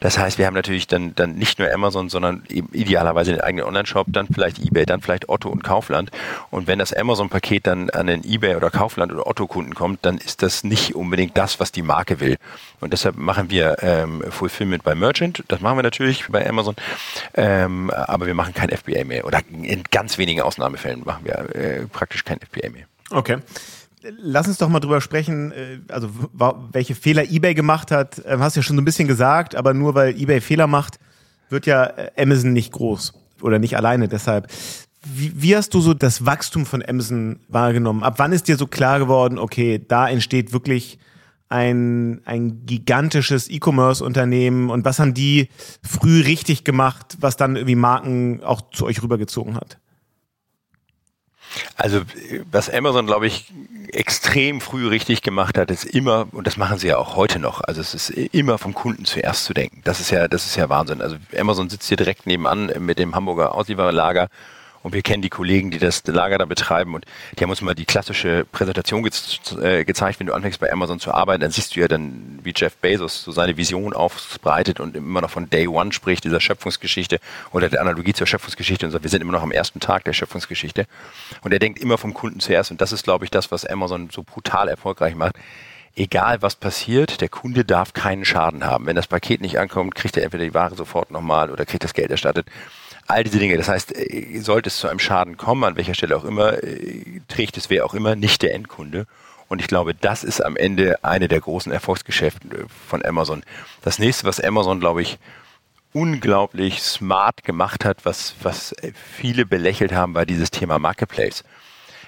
[SPEAKER 3] Das heißt, wir haben natürlich dann, dann nicht nur Amazon, sondern eben idealerweise den eigenen Online-Shop, dann vielleicht eBay, dann vielleicht Otto und Kaufland. Und wenn das Amazon-Paket dann an den eBay oder Kaufland oder Otto-Kunden kommt, dann ist das nicht unbedingt das, was die Marke will. Und deshalb machen wir ähm, Fulfillment bei Merchant. Das machen wir natürlich bei Amazon. Ähm, aber wir machen kein FBA mehr. Oder in ganz wenigen Ausnahmefällen machen wir äh, praktisch kein FBA mehr.
[SPEAKER 1] Okay. Lass uns doch mal drüber sprechen, äh, also welche Fehler eBay gemacht hat. Ähm, hast ja schon so ein bisschen gesagt, aber nur weil eBay Fehler macht, wird ja äh, Amazon nicht groß oder nicht alleine. Deshalb, wie, wie hast du so das Wachstum von Amazon wahrgenommen? Ab wann ist dir so klar geworden, okay, da entsteht wirklich ein, ein gigantisches E-Commerce-Unternehmen und was haben die früh richtig gemacht, was dann irgendwie Marken auch zu euch rübergezogen hat?
[SPEAKER 3] Also was Amazon, glaube ich, extrem früh richtig gemacht hat, ist immer, und das machen sie ja auch heute noch, also es ist immer vom Kunden zuerst zu denken. Das ist ja, das ist ja Wahnsinn. Also Amazon sitzt hier direkt nebenan mit dem Hamburger Ausliefererlager und wir kennen die Kollegen, die das Lager da betreiben. Und die haben uns mal die klassische Präsentation ge äh, gezeigt, wenn du anfängst bei Amazon zu arbeiten, dann siehst du ja dann, wie Jeff Bezos so seine Vision aufbreitet und immer noch von Day One spricht, dieser Schöpfungsgeschichte oder der Analogie zur Schöpfungsgeschichte und sagt, wir sind immer noch am ersten Tag der Schöpfungsgeschichte. Und er denkt immer vom Kunden zuerst. Und das ist, glaube ich, das, was Amazon so brutal erfolgreich macht. Egal was passiert, der Kunde darf keinen Schaden haben. Wenn das Paket nicht ankommt, kriegt er entweder die Ware sofort nochmal oder kriegt das Geld erstattet all diese Dinge. Das heißt, äh, sollte es zu einem Schaden kommen, an welcher Stelle auch immer, äh, trägt es wer auch immer, nicht der Endkunde. Und ich glaube, das ist am Ende eine der großen Erfolgsgeschäfte von Amazon. Das nächste, was Amazon, glaube ich, unglaublich smart gemacht hat, was, was viele belächelt haben, war dieses Thema Marketplace.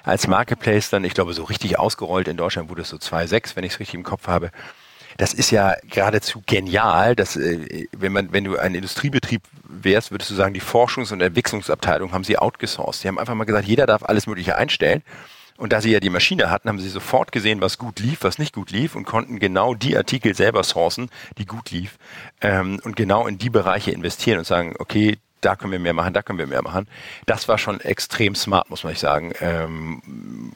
[SPEAKER 3] Als Marketplace dann, ich glaube, so richtig ausgerollt in Deutschland wurde es so 2,6, wenn ich es richtig im Kopf habe. Das ist ja geradezu genial, dass äh, wenn man, wenn du ein Industriebetrieb wärst, würdest du sagen, die Forschungs- und Entwicklungsabteilung haben sie outgesourced. Sie haben einfach mal gesagt, jeder darf alles Mögliche einstellen. Und da sie ja die Maschine hatten, haben sie sofort gesehen, was gut lief, was nicht gut lief und konnten genau die Artikel selber sourcen, die gut lief ähm, und genau in die Bereiche investieren und sagen, okay, da können wir mehr machen, da können wir mehr machen. Das war schon extrem smart, muss man nicht sagen. Ähm,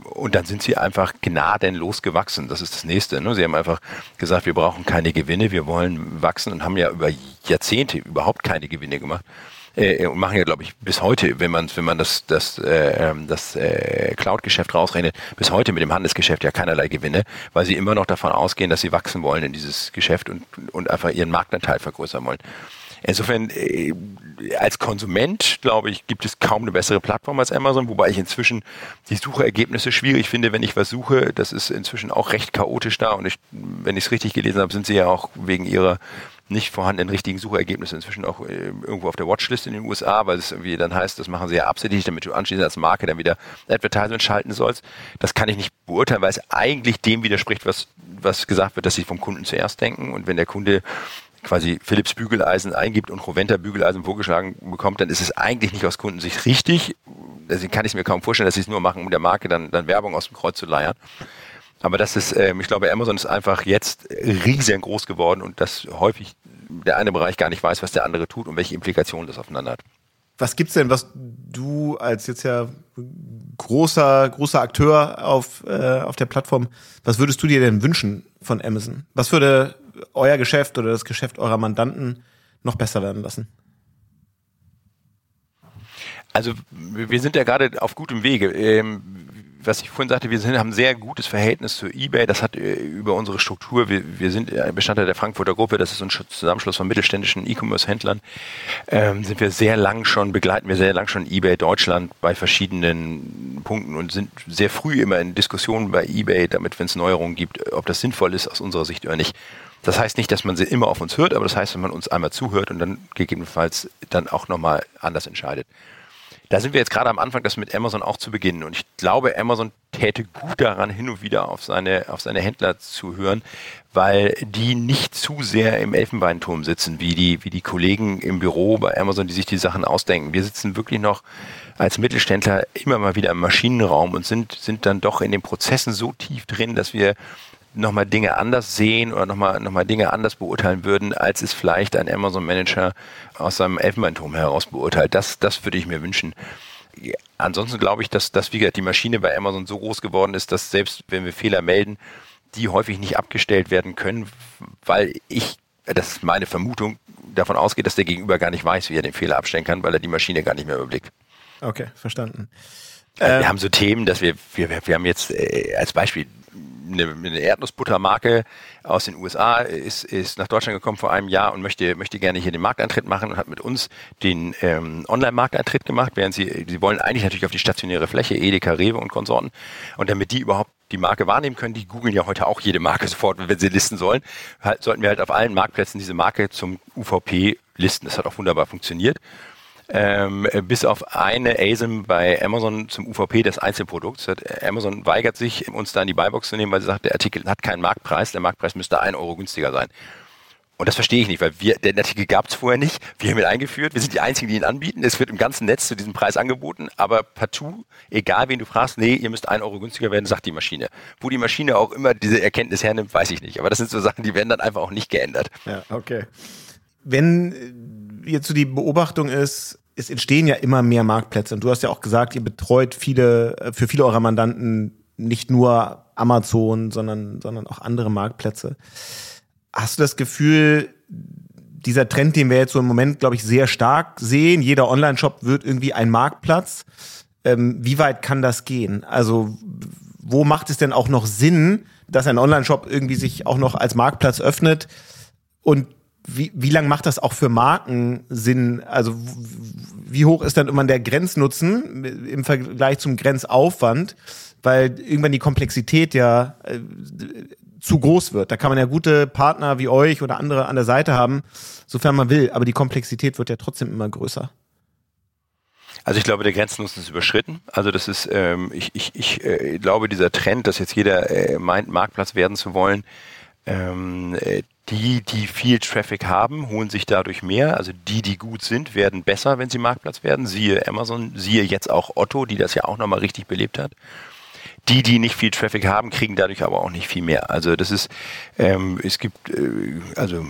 [SPEAKER 3] und dann sind sie einfach gnadenlos gewachsen. Das ist das Nächste. Ne? Sie haben einfach gesagt, wir brauchen keine Gewinne, wir wollen wachsen und haben ja über Jahrzehnte überhaupt keine Gewinne gemacht äh, und machen ja, glaube ich, bis heute, wenn man, wenn man das, das, äh, ähm, das äh, Cloud-Geschäft rausrechnet, bis heute mit dem Handelsgeschäft ja keinerlei Gewinne, weil sie immer noch davon ausgehen, dass sie wachsen wollen in dieses Geschäft und, und einfach ihren Marktanteil vergrößern wollen. Insofern, äh, als Konsument, glaube ich, gibt es kaum eine bessere Plattform als Amazon, wobei ich inzwischen die Suchergebnisse schwierig finde, wenn ich was suche. Das ist inzwischen auch recht chaotisch da und ich, wenn ich es richtig gelesen habe, sind sie ja auch wegen ihrer nicht vorhandenen richtigen Suchergebnisse inzwischen auch äh, irgendwo auf der Watchlist in den USA, weil es irgendwie dann heißt, das machen sie ja absichtlich, damit du anschließend als Marke dann wieder Advertisement schalten sollst. Das kann ich nicht beurteilen, weil es eigentlich dem widerspricht, was, was gesagt wird, dass sie vom Kunden zuerst denken. Und wenn der Kunde quasi Philips Bügeleisen eingibt und Roventa Bügeleisen vorgeschlagen bekommt, dann ist es eigentlich nicht aus Kundensicht richtig. Deswegen kann ich mir kaum vorstellen, dass sie es nur machen, um der Marke dann, dann Werbung aus dem Kreuz zu leiern. Aber das ist, ähm, ich glaube, Amazon ist einfach jetzt riesengroß geworden und dass häufig der eine Bereich gar nicht weiß, was der andere tut und welche Implikationen das aufeinander hat.
[SPEAKER 1] Was gibt's denn, was du als jetzt ja großer großer Akteur auf äh, auf der Plattform, was würdest du dir denn wünschen von Amazon? Was würde euer Geschäft oder das Geschäft eurer Mandanten noch besser werden lassen?
[SPEAKER 3] Also wir sind ja gerade auf gutem Wege. Ähm, was ich vorhin sagte, wir sind, haben ein sehr gutes Verhältnis zu eBay. Das hat äh, über unsere Struktur, wir, wir sind Bestandteil der Frankfurter Gruppe, das ist ein Zusammenschluss von mittelständischen E-Commerce-Händlern, ähm, sind wir sehr lang schon, begleiten wir sehr lang schon eBay Deutschland bei verschiedenen Punkten und sind sehr früh immer in Diskussionen bei eBay, damit, wenn es Neuerungen gibt, ob das sinnvoll ist aus unserer Sicht oder nicht. Das heißt nicht, dass man sie immer auf uns hört, aber das heißt, wenn man uns einmal zuhört und dann gegebenenfalls dann auch nochmal anders entscheidet. Da sind wir jetzt gerade am Anfang, das mit Amazon auch zu beginnen. Und ich glaube, Amazon täte gut daran, hin und wieder auf seine, auf seine Händler zu hören, weil die nicht zu sehr im Elfenbeinturm sitzen, wie die, wie die Kollegen im Büro bei Amazon, die sich die Sachen ausdenken. Wir sitzen wirklich noch als Mittelständler immer mal wieder im Maschinenraum und sind, sind dann doch in den Prozessen so tief drin, dass wir nochmal Dinge anders sehen oder nochmal noch mal Dinge anders beurteilen würden, als es vielleicht ein Amazon-Manager aus seinem Elfenbeinturm heraus beurteilt. Das, das würde ich mir wünschen. Ansonsten glaube ich, dass, dass wie gesagt, die Maschine bei Amazon so groß geworden ist, dass selbst wenn wir Fehler melden, die häufig nicht abgestellt werden können, weil ich, das ist meine Vermutung, davon ausgeht, dass der Gegenüber gar nicht weiß, wie er den Fehler abstellen kann, weil er die Maschine gar nicht mehr überblickt.
[SPEAKER 1] Okay, verstanden.
[SPEAKER 3] Also wir ähm, haben so Themen, dass wir, wir, wir haben jetzt äh, als Beispiel eine, eine Erdnussbuttermarke aus den USA ist, ist nach Deutschland gekommen vor einem Jahr und möchte, möchte gerne hier den Markteintritt machen und hat mit uns den ähm, Online-Markteintritt gemacht, während sie, sie wollen eigentlich natürlich auf die stationäre Fläche, Edeka, Rewe und Konsorten. Und damit die überhaupt die Marke wahrnehmen können, die googeln ja heute auch jede Marke sofort, wenn sie listen sollen, halt, sollten wir halt auf allen Marktplätzen diese Marke zum UVP listen. Das hat auch wunderbar funktioniert ähm, bis auf eine ASIM bei Amazon zum UVP des Einzelprodukts. Amazon weigert sich, uns da in die Buybox zu nehmen, weil sie sagt, der Artikel hat keinen Marktpreis, der Marktpreis müsste ein Euro günstiger sein. Und das verstehe ich nicht, weil wir, den Artikel gab es vorher nicht. Wir haben ihn eingeführt. Wir sind die Einzigen, die ihn anbieten. Es wird im ganzen Netz zu diesem Preis angeboten. Aber partout, egal wen du fragst, nee, ihr müsst ein Euro günstiger werden, sagt die Maschine. Wo die Maschine auch immer diese Erkenntnis hernimmt, weiß ich nicht. Aber das sind so Sachen, die werden dann einfach auch nicht geändert.
[SPEAKER 1] Ja, okay. Wenn jetzt so die Beobachtung ist, es entstehen ja immer mehr Marktplätze. Und du hast ja auch gesagt, ihr betreut viele, äh, für viele eurer Mandanten nicht nur Amazon, sondern, sondern auch andere Marktplätze. Hast du das Gefühl, dieser Trend, den wir jetzt so im Moment, glaube ich, sehr stark sehen, jeder Online-Shop wird irgendwie ein Marktplatz. Ähm, wie weit kann das gehen? Also, wo macht es denn auch noch Sinn, dass ein Online-Shop irgendwie sich auch noch als Marktplatz öffnet? Und wie, wie lang macht das auch für Marken Sinn? Also wie hoch ist dann immer der Grenznutzen im Vergleich zum Grenzaufwand? weil irgendwann die Komplexität ja äh, zu groß wird. Da kann man ja gute Partner wie euch oder andere an der Seite haben, sofern man will, aber die Komplexität wird ja trotzdem immer größer.
[SPEAKER 3] Also ich glaube, der Grenznutzen ist überschritten. Also das ist, ähm, ich, ich, ich äh, glaube, dieser Trend, dass jetzt jeder äh, meint, Marktplatz werden zu wollen, ähm, äh, die, die viel Traffic haben, holen sich dadurch mehr. Also die, die gut sind, werden besser, wenn sie Marktplatz werden. Siehe Amazon, siehe jetzt auch Otto, die das ja auch nochmal richtig belebt hat. Die, die nicht viel Traffic haben, kriegen dadurch aber auch nicht viel mehr. Also das ist, ähm, es gibt äh, also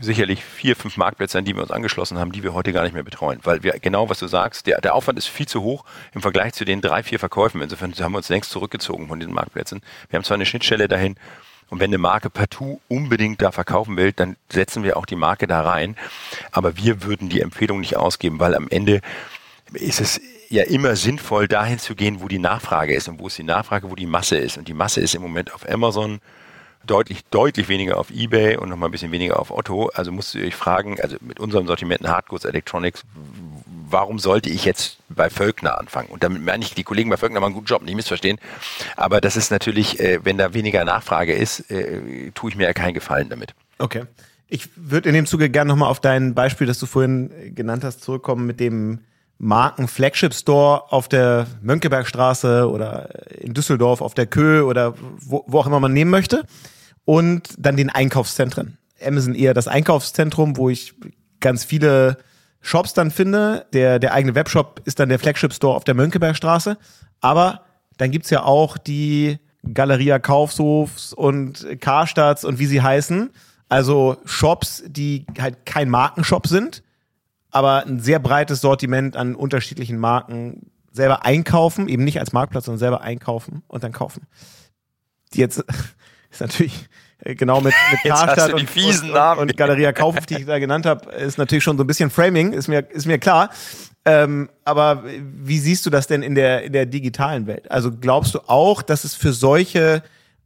[SPEAKER 3] sicherlich vier, fünf Marktplätze, an die wir uns angeschlossen haben, die wir heute gar nicht mehr betreuen. Weil wir genau, was du sagst, der, der Aufwand ist viel zu hoch im Vergleich zu den drei, vier Verkäufen. Insofern haben wir uns längst zurückgezogen von diesen Marktplätzen. Wir haben zwar eine Schnittstelle dahin, und wenn eine Marke partout unbedingt da verkaufen will, dann setzen wir auch die Marke da rein. Aber wir würden die Empfehlung nicht ausgeben, weil am Ende ist es ja immer sinnvoll, dahin zu gehen, wo die Nachfrage ist. Und wo ist die Nachfrage, wo die Masse ist. Und die Masse ist im Moment auf Amazon, deutlich, deutlich weniger auf Ebay und noch mal ein bisschen weniger auf Otto. Also musst du euch fragen, also mit unserem Sortiment Hardgoods Electronics, warum sollte ich jetzt bei Völkner anfangen? Und damit meine ich, die Kollegen bei Völkner machen einen guten Job, nicht missverstehen. Aber das ist natürlich, äh, wenn da weniger Nachfrage ist, äh, tue ich mir ja keinen Gefallen damit.
[SPEAKER 1] Okay. Ich würde in dem Zuge gerne nochmal auf dein Beispiel, das du vorhin genannt hast, zurückkommen mit dem Marken-Flagship-Store auf der Mönckebergstraße oder in Düsseldorf auf der Kö oder wo, wo auch immer man nehmen möchte. Und dann den Einkaufszentren. Amazon eher das Einkaufszentrum, wo ich ganz viele Shops dann finde. Der, der eigene Webshop ist dann der Flagship-Store auf der Mönckebergstraße. Aber dann gibt's ja auch die Galeria Kaufhofs und Karstadts und wie sie heißen. Also Shops, die halt kein Markenshop sind, aber ein sehr breites Sortiment an unterschiedlichen Marken selber einkaufen, eben nicht als Marktplatz, sondern selber einkaufen und dann kaufen. Die jetzt ist natürlich genau mit, mit Karstadt und, und, und, Galeria Kaufhof, die ich da genannt habe, ist natürlich schon so ein bisschen Framing, ist mir, ist mir klar. Ähm, aber wie siehst du das denn in der, in der digitalen Welt? Also glaubst du auch, dass es für solche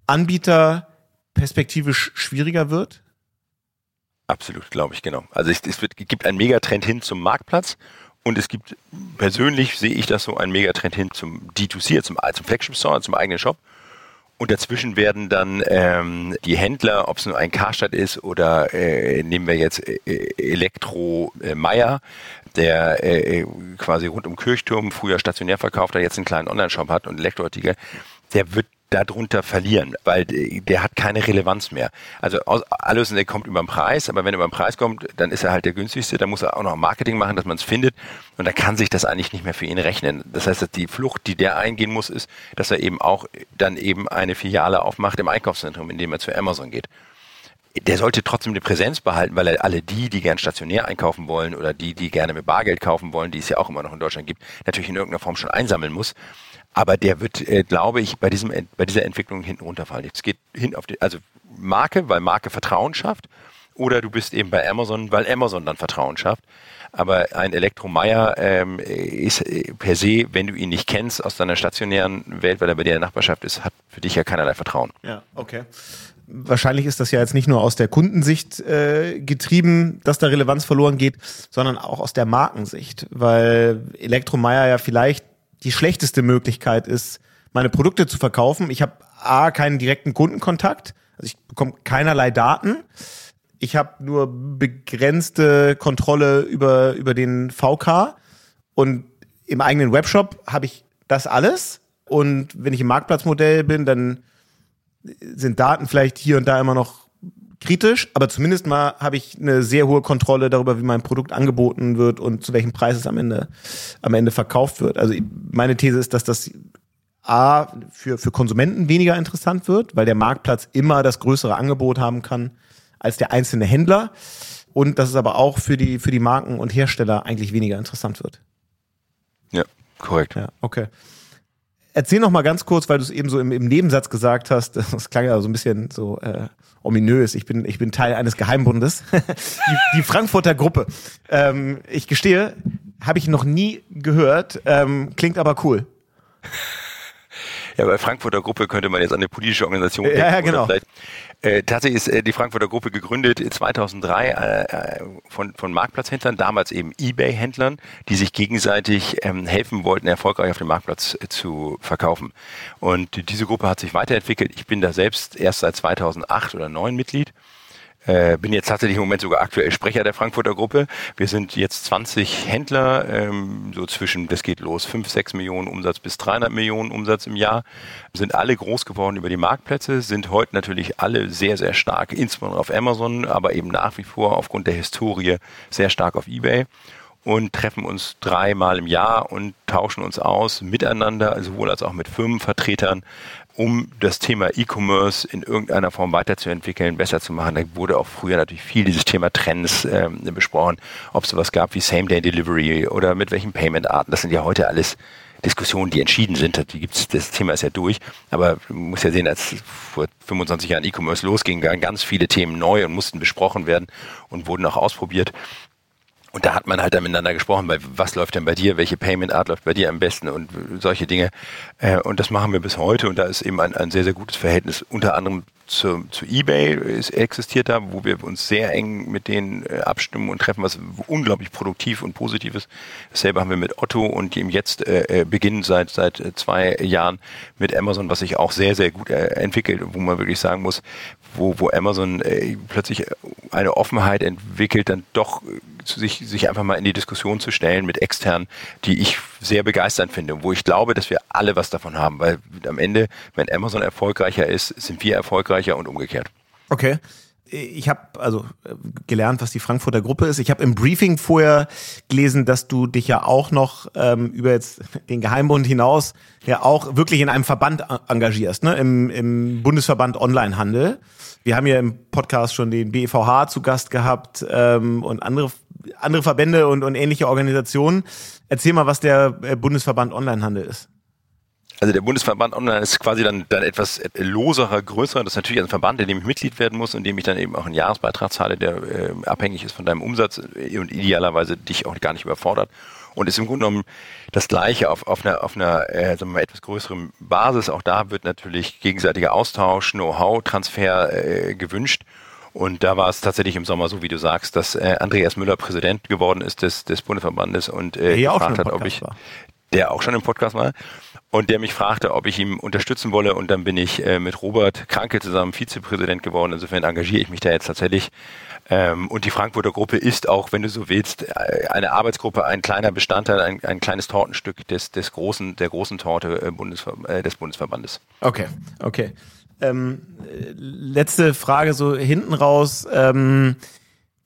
[SPEAKER 1] Anbieter perspektivisch schwieriger wird?
[SPEAKER 3] Absolut, glaube ich, genau. Also es, es wird, gibt einen Megatrend hin zum Marktplatz und es gibt, persönlich sehe ich das so, einen Megatrend hin zum D2C, zum, zum Flagship Store, zum eigenen Shop. Und dazwischen werden dann ähm, die Händler, ob es nur ein Karstadt ist oder äh, nehmen wir jetzt äh, Elektro äh, Meier, der äh, quasi rund um Kirchturm früher stationär verkauft, der jetzt einen kleinen Online-Shop hat und Elektroartikel, der wird darunter verlieren, weil der hat keine Relevanz mehr. Also alles der kommt über den Preis, aber wenn er über den Preis kommt, dann ist er halt der günstigste, dann muss er auch noch Marketing machen, dass man es findet und dann kann sich das eigentlich nicht mehr für ihn rechnen. Das heißt, dass die Flucht, die der eingehen muss, ist, dass er eben auch dann eben eine Filiale aufmacht im Einkaufszentrum, indem er zu Amazon geht der sollte trotzdem eine Präsenz behalten, weil er alle die, die gern stationär einkaufen wollen oder die, die gerne mit Bargeld kaufen wollen, die es ja auch immer noch in Deutschland gibt, natürlich in irgendeiner Form schon einsammeln muss. Aber der wird, äh, glaube ich, bei, diesem, bei dieser Entwicklung hinten runterfallen. Es geht hin auf die, also Marke, weil Marke Vertrauen schafft. Oder du bist eben bei Amazon, weil Amazon dann Vertrauen schafft. Aber ein Elektromeier ähm, ist äh, per se, wenn du ihn nicht kennst aus deiner stationären Welt, weil er bei dir in der Nachbarschaft ist, hat für dich ja keinerlei Vertrauen.
[SPEAKER 1] Ja, okay. Wahrscheinlich ist das ja jetzt nicht nur aus der Kundensicht äh, getrieben, dass da Relevanz verloren geht, sondern auch aus der Markensicht, weil Elektromeier ja vielleicht die schlechteste Möglichkeit ist, meine Produkte zu verkaufen. Ich habe A, keinen direkten Kundenkontakt, also ich bekomme keinerlei Daten. Ich habe nur begrenzte Kontrolle über, über den VK und im eigenen Webshop habe ich das alles. Und wenn ich im Marktplatzmodell bin, dann sind Daten vielleicht hier und da immer noch kritisch, aber zumindest mal habe ich eine sehr hohe Kontrolle darüber, wie mein Produkt angeboten wird und zu welchem Preis es am Ende, am Ende verkauft wird. Also meine These ist, dass das A für, für Konsumenten weniger interessant wird, weil der Marktplatz immer das größere Angebot haben kann als der einzelne Händler und dass es aber auch für die, für die Marken und Hersteller eigentlich weniger interessant wird.
[SPEAKER 3] Ja, korrekt.
[SPEAKER 1] Ja, okay. Erzähl noch mal ganz kurz, weil du es eben so im, im Nebensatz gesagt hast, das klang ja so ein bisschen so äh, ominös. Ich bin, ich bin Teil eines Geheimbundes, die, die Frankfurter Gruppe. Ähm, ich gestehe, habe ich noch nie gehört, ähm, klingt aber cool.
[SPEAKER 3] Ja, bei Frankfurter Gruppe könnte man jetzt an eine politische Organisation
[SPEAKER 1] denken. Ja, ja genau.
[SPEAKER 3] Äh, tatsächlich ist äh, die Frankfurter Gruppe gegründet 2003 äh, äh, von, von Marktplatzhändlern, damals eben Ebay-Händlern, die sich gegenseitig ähm, helfen wollten, erfolgreich auf dem Marktplatz äh, zu verkaufen. Und diese Gruppe hat sich weiterentwickelt. Ich bin da selbst erst seit 2008 oder 2009 Mitglied äh, bin jetzt tatsächlich im Moment sogar aktuell Sprecher der Frankfurter Gruppe. Wir sind jetzt 20 Händler, ähm, so zwischen, das geht los, 5, 6 Millionen Umsatz bis 300 Millionen Umsatz im Jahr. Sind alle groß geworden über die Marktplätze, sind heute natürlich alle sehr, sehr stark, insbesondere auf Amazon, aber eben nach wie vor aufgrund der Historie sehr stark auf eBay und treffen uns dreimal im Jahr und tauschen uns aus miteinander, sowohl als auch mit Firmenvertretern, um das Thema E-Commerce in irgendeiner Form weiterzuentwickeln, besser zu machen. Da wurde auch früher natürlich viel dieses Thema Trends ähm, besprochen, ob es sowas gab wie Same-Day-Delivery oder mit welchen Payment-Arten. Das sind ja heute alles Diskussionen, die entschieden sind. Die gibt's, das Thema ist ja durch. Aber man muss ja sehen, als vor 25 Jahren E-Commerce losging, waren ganz viele Themen neu und mussten besprochen werden und wurden auch ausprobiert. Und da hat man halt dann miteinander gesprochen, bei was läuft denn bei dir, welche Payment Art läuft bei dir am besten und solche Dinge. Äh, und das machen wir bis heute und da ist eben ein, ein sehr, sehr gutes Verhältnis unter anderem zu, zu eBay ist, existiert da, wo wir uns sehr eng mit denen äh, abstimmen und treffen, was unglaublich produktiv und positiv ist. Dasselbe haben wir mit Otto und dem jetzt äh, äh beginnen seit seit zwei Jahren mit Amazon, was sich auch sehr, sehr gut entwickelt, wo man wirklich sagen muss, wo, wo Amazon äh, plötzlich eine Offenheit entwickelt, dann doch sich, sich einfach mal in die Diskussion zu stellen mit externen, die ich sehr begeisternd finde, wo ich glaube, dass wir alle was davon haben, weil am Ende, wenn Amazon erfolgreicher ist, sind wir erfolgreicher und umgekehrt.
[SPEAKER 1] Okay ich habe also gelernt, was die Frankfurter Gruppe ist. Ich habe im Briefing vorher gelesen, dass du dich ja auch noch ähm, über jetzt den Geheimbund hinaus ja auch wirklich in einem Verband engagierst, ne? Im, im Bundesverband Onlinehandel. Wir haben ja im Podcast schon den BEVH zu Gast gehabt ähm, und andere andere Verbände und, und ähnliche Organisationen. Erzähl mal, was der äh, Bundesverband Onlinehandel ist.
[SPEAKER 3] Also der Bundesverband Online ist quasi dann, dann etwas loserer, größerer. Das ist natürlich ein Verband, in dem ich Mitglied werden muss, in dem ich dann eben auch einen Jahresbeitrag zahle, der äh, abhängig ist von deinem Umsatz äh, und idealerweise dich auch gar nicht überfordert. Und ist im Grunde genommen das Gleiche auf, auf einer, auf einer äh, sagen wir mal, etwas größeren Basis. Auch da wird natürlich gegenseitiger Austausch, Know-how-Transfer äh, gewünscht. Und da war es tatsächlich im Sommer so, wie du sagst, dass äh, Andreas Müller Präsident geworden ist des, des Bundesverbandes und äh, gefragt hat, ob ich, war. der auch schon im Podcast war, und der mich fragte, ob ich ihm unterstützen wolle. Und dann bin ich äh, mit Robert Kranke zusammen Vizepräsident geworden. Insofern engagiere ich mich da jetzt tatsächlich. Ähm, und die Frankfurter Gruppe ist auch, wenn du so willst, äh, eine Arbeitsgruppe, ein kleiner Bestandteil, ein, ein kleines Tortenstück des, des großen, der großen Torte äh, Bundesver äh, des Bundesverbandes.
[SPEAKER 1] Okay, okay. Ähm, letzte Frage so hinten raus. Ähm,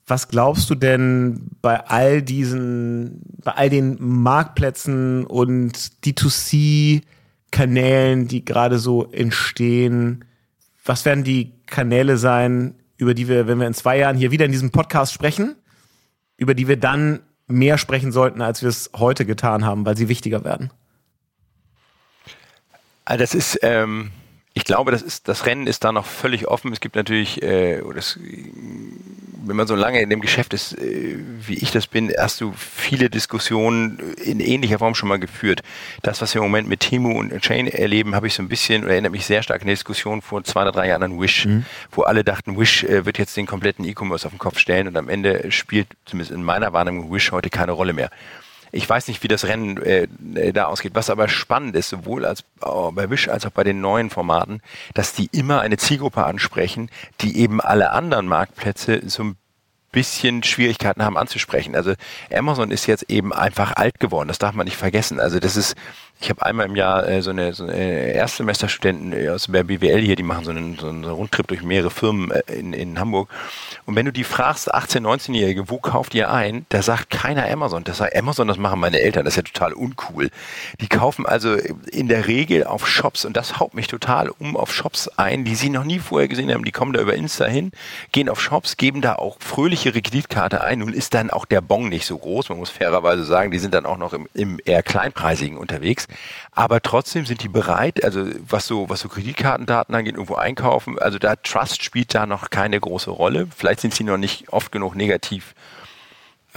[SPEAKER 1] was glaubst du denn bei all diesen, bei all den Marktplätzen und D2C-Kanälen, die gerade so entstehen? Was werden die Kanäle sein, über die wir, wenn wir in zwei Jahren hier wieder in diesem Podcast sprechen, über die wir dann mehr sprechen sollten, als wir es heute getan haben, weil sie wichtiger werden?
[SPEAKER 3] Also das ist, ähm, ich glaube, das ist, das Rennen ist da noch völlig offen. Es gibt natürlich, äh, das wenn man so lange in dem Geschäft ist, äh, wie ich das bin, hast du viele Diskussionen in ähnlicher Form schon mal geführt. Das, was wir im Moment mit Temu und Chain erleben, habe ich so ein bisschen, oder erinnert mich sehr stark an die Diskussion vor zwei oder drei Jahren an Wish, mhm. wo alle dachten, Wish äh, wird jetzt den kompletten E-Commerce auf den Kopf stellen und am Ende spielt, zumindest in meiner Wahrnehmung, Wish heute keine Rolle mehr. Ich weiß nicht, wie das Rennen äh, da ausgeht. Was aber spannend ist, sowohl als oh, bei Wish als auch bei den neuen Formaten, dass die immer eine Zielgruppe ansprechen, die eben alle anderen Marktplätze so ein bisschen Schwierigkeiten haben anzusprechen. Also Amazon ist jetzt eben einfach alt geworden, das darf man nicht vergessen. Also das ist ich habe einmal im Jahr äh, so eine, so eine Erstsemesterstudenten äh, aus der BWL hier, die machen so einen, so einen Rundtrip durch mehrere Firmen äh, in, in Hamburg. Und wenn du die fragst, 18-, 19-Jährige, wo kauft ihr ein? Da sagt keiner Amazon. Das sagt Amazon, das machen meine Eltern. Das ist ja total uncool. Die kaufen also in der Regel auf Shops und das haut mich total um auf Shops ein, die sie noch nie vorher gesehen haben. Die kommen da über Insta hin, gehen auf Shops, geben da auch fröhlichere Kreditkarte ein. Nun ist dann auch der Bon nicht so groß. Man muss fairerweise sagen, die sind dann auch noch im, im eher kleinpreisigen unterwegs. Aber trotzdem sind die bereit, also was so, was so Kreditkartendaten angeht, irgendwo einkaufen. Also da Trust spielt da noch keine große Rolle. Vielleicht sind sie noch nicht oft genug negativ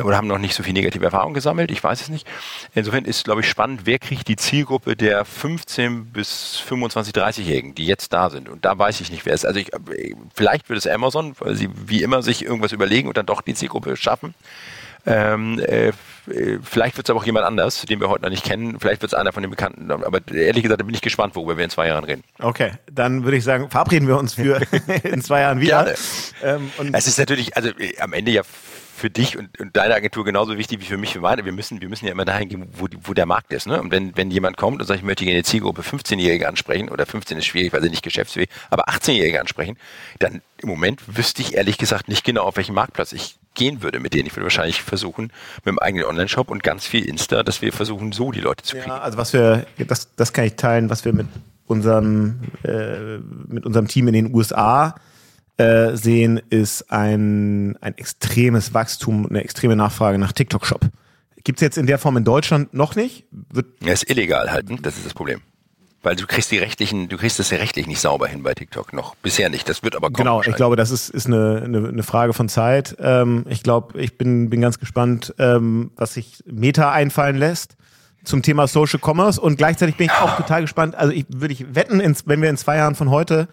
[SPEAKER 3] oder haben noch nicht so viel negative Erfahrungen gesammelt, ich weiß es nicht. Insofern ist, glaube ich, spannend, wer kriegt die Zielgruppe der 15 bis 25, 30-Jährigen, die jetzt da sind. Und da weiß ich nicht, wer es ist. Also ich, vielleicht wird es Amazon, weil sie wie immer sich irgendwas überlegen und dann doch die Zielgruppe schaffen. Ähm, äh, vielleicht wird es aber auch jemand anders, den wir heute noch nicht kennen. Vielleicht wird es einer von den Bekannten. Aber ehrlich gesagt, da bin ich gespannt, worüber wir in zwei Jahren reden.
[SPEAKER 1] Okay, dann würde ich sagen, verabreden wir uns für in zwei Jahren wieder.
[SPEAKER 3] Ähm, es ist natürlich, also äh, am Ende ja für dich und, und, deine Agentur genauso wichtig wie für mich, für meine. Wir müssen, wir müssen ja immer dahin gehen, wo, wo der Markt ist. Ne? Und wenn, wenn jemand kommt und sagt, ich möchte gerne eine Zielgruppe 15-Jährige ansprechen, oder 15 ist schwierig, weil sie nicht geschäftsfähig, aber 18-Jährige ansprechen, dann im Moment wüsste ich ehrlich gesagt nicht genau, auf welchen Marktplatz ich gehen würde mit denen. Ich würde wahrscheinlich versuchen, mit dem eigenen Online-Shop und ganz viel Insta, dass wir versuchen, so die Leute zu kriegen. Ja,
[SPEAKER 1] also was wir, das, das kann ich teilen, was wir mit unserem, äh, mit unserem Team in den USA äh, sehen, ist ein, ein extremes Wachstum, eine extreme Nachfrage nach TikTok-Shop. Gibt es jetzt in der Form in Deutschland noch nicht?
[SPEAKER 3] Wird ja, ist illegal halt, das ist das Problem. Weil du kriegst die rechtlichen, du kriegst das ja rechtlich nicht sauber hin bei TikTok noch. Bisher nicht. Das wird aber
[SPEAKER 1] kommen. Genau, ich glaube, das ist, ist eine, eine, eine Frage von Zeit. Ähm, ich glaube, ich bin, bin ganz gespannt, ähm, was sich Meta einfallen lässt zum Thema Social Commerce und gleichzeitig bin ich auch total gespannt. Also ich würde ich wetten, ins, wenn wir in zwei Jahren von heute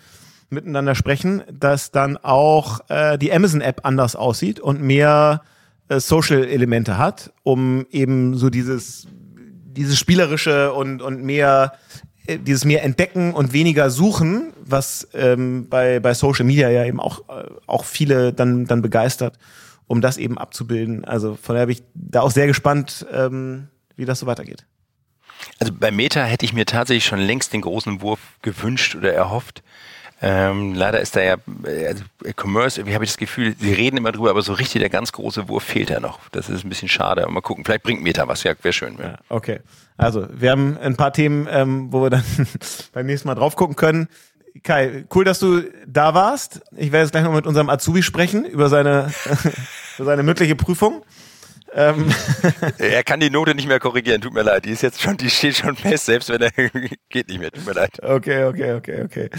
[SPEAKER 1] miteinander sprechen, dass dann auch äh, die Amazon-App anders aussieht und mehr äh, Social-Elemente hat, um eben so dieses dieses spielerische und und mehr dieses mehr entdecken und weniger suchen, was ähm, bei, bei Social Media ja eben auch, äh, auch viele dann, dann begeistert, um das eben abzubilden. Also von daher bin ich da auch sehr gespannt, ähm, wie das so weitergeht.
[SPEAKER 3] Also bei Meta hätte ich mir tatsächlich schon längst den großen Wurf gewünscht oder erhofft. Ähm, leider ist da ja, äh, also Commerce, irgendwie habe ich das Gefühl, sie reden immer drüber, aber so richtig der ganz große Wurf fehlt ja noch. Das ist ein bisschen schade. Mal gucken, vielleicht bringt Meta was, ja, wäre schön. Ja.
[SPEAKER 1] okay. Also, wir haben ein paar Themen, ähm, wo wir dann beim nächsten Mal drauf gucken können. Kai, cool, dass du da warst. Ich werde jetzt gleich noch mit unserem Azubi sprechen über seine, über seine mündliche Prüfung.
[SPEAKER 3] Ähm. Er kann die Note nicht mehr korrigieren, tut mir leid. Die ist jetzt schon, die steht schon fest, selbst wenn er geht nicht mehr, tut mir leid.
[SPEAKER 1] Okay, okay, okay, okay.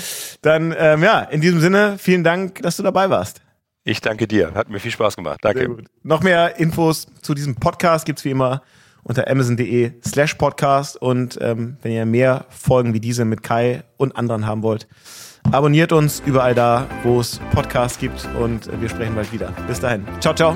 [SPEAKER 1] Dann, ähm, ja, in diesem Sinne, vielen Dank, dass du dabei warst.
[SPEAKER 3] Ich danke dir. Hat mir viel Spaß gemacht. Danke.
[SPEAKER 1] Noch mehr Infos zu diesem Podcast gibt's wie immer unter amazon.de slash podcast und ähm, wenn ihr mehr Folgen wie diese mit Kai und anderen haben wollt, abonniert uns überall da, wo es Podcasts gibt und wir sprechen bald wieder. Bis dahin. Ciao, ciao.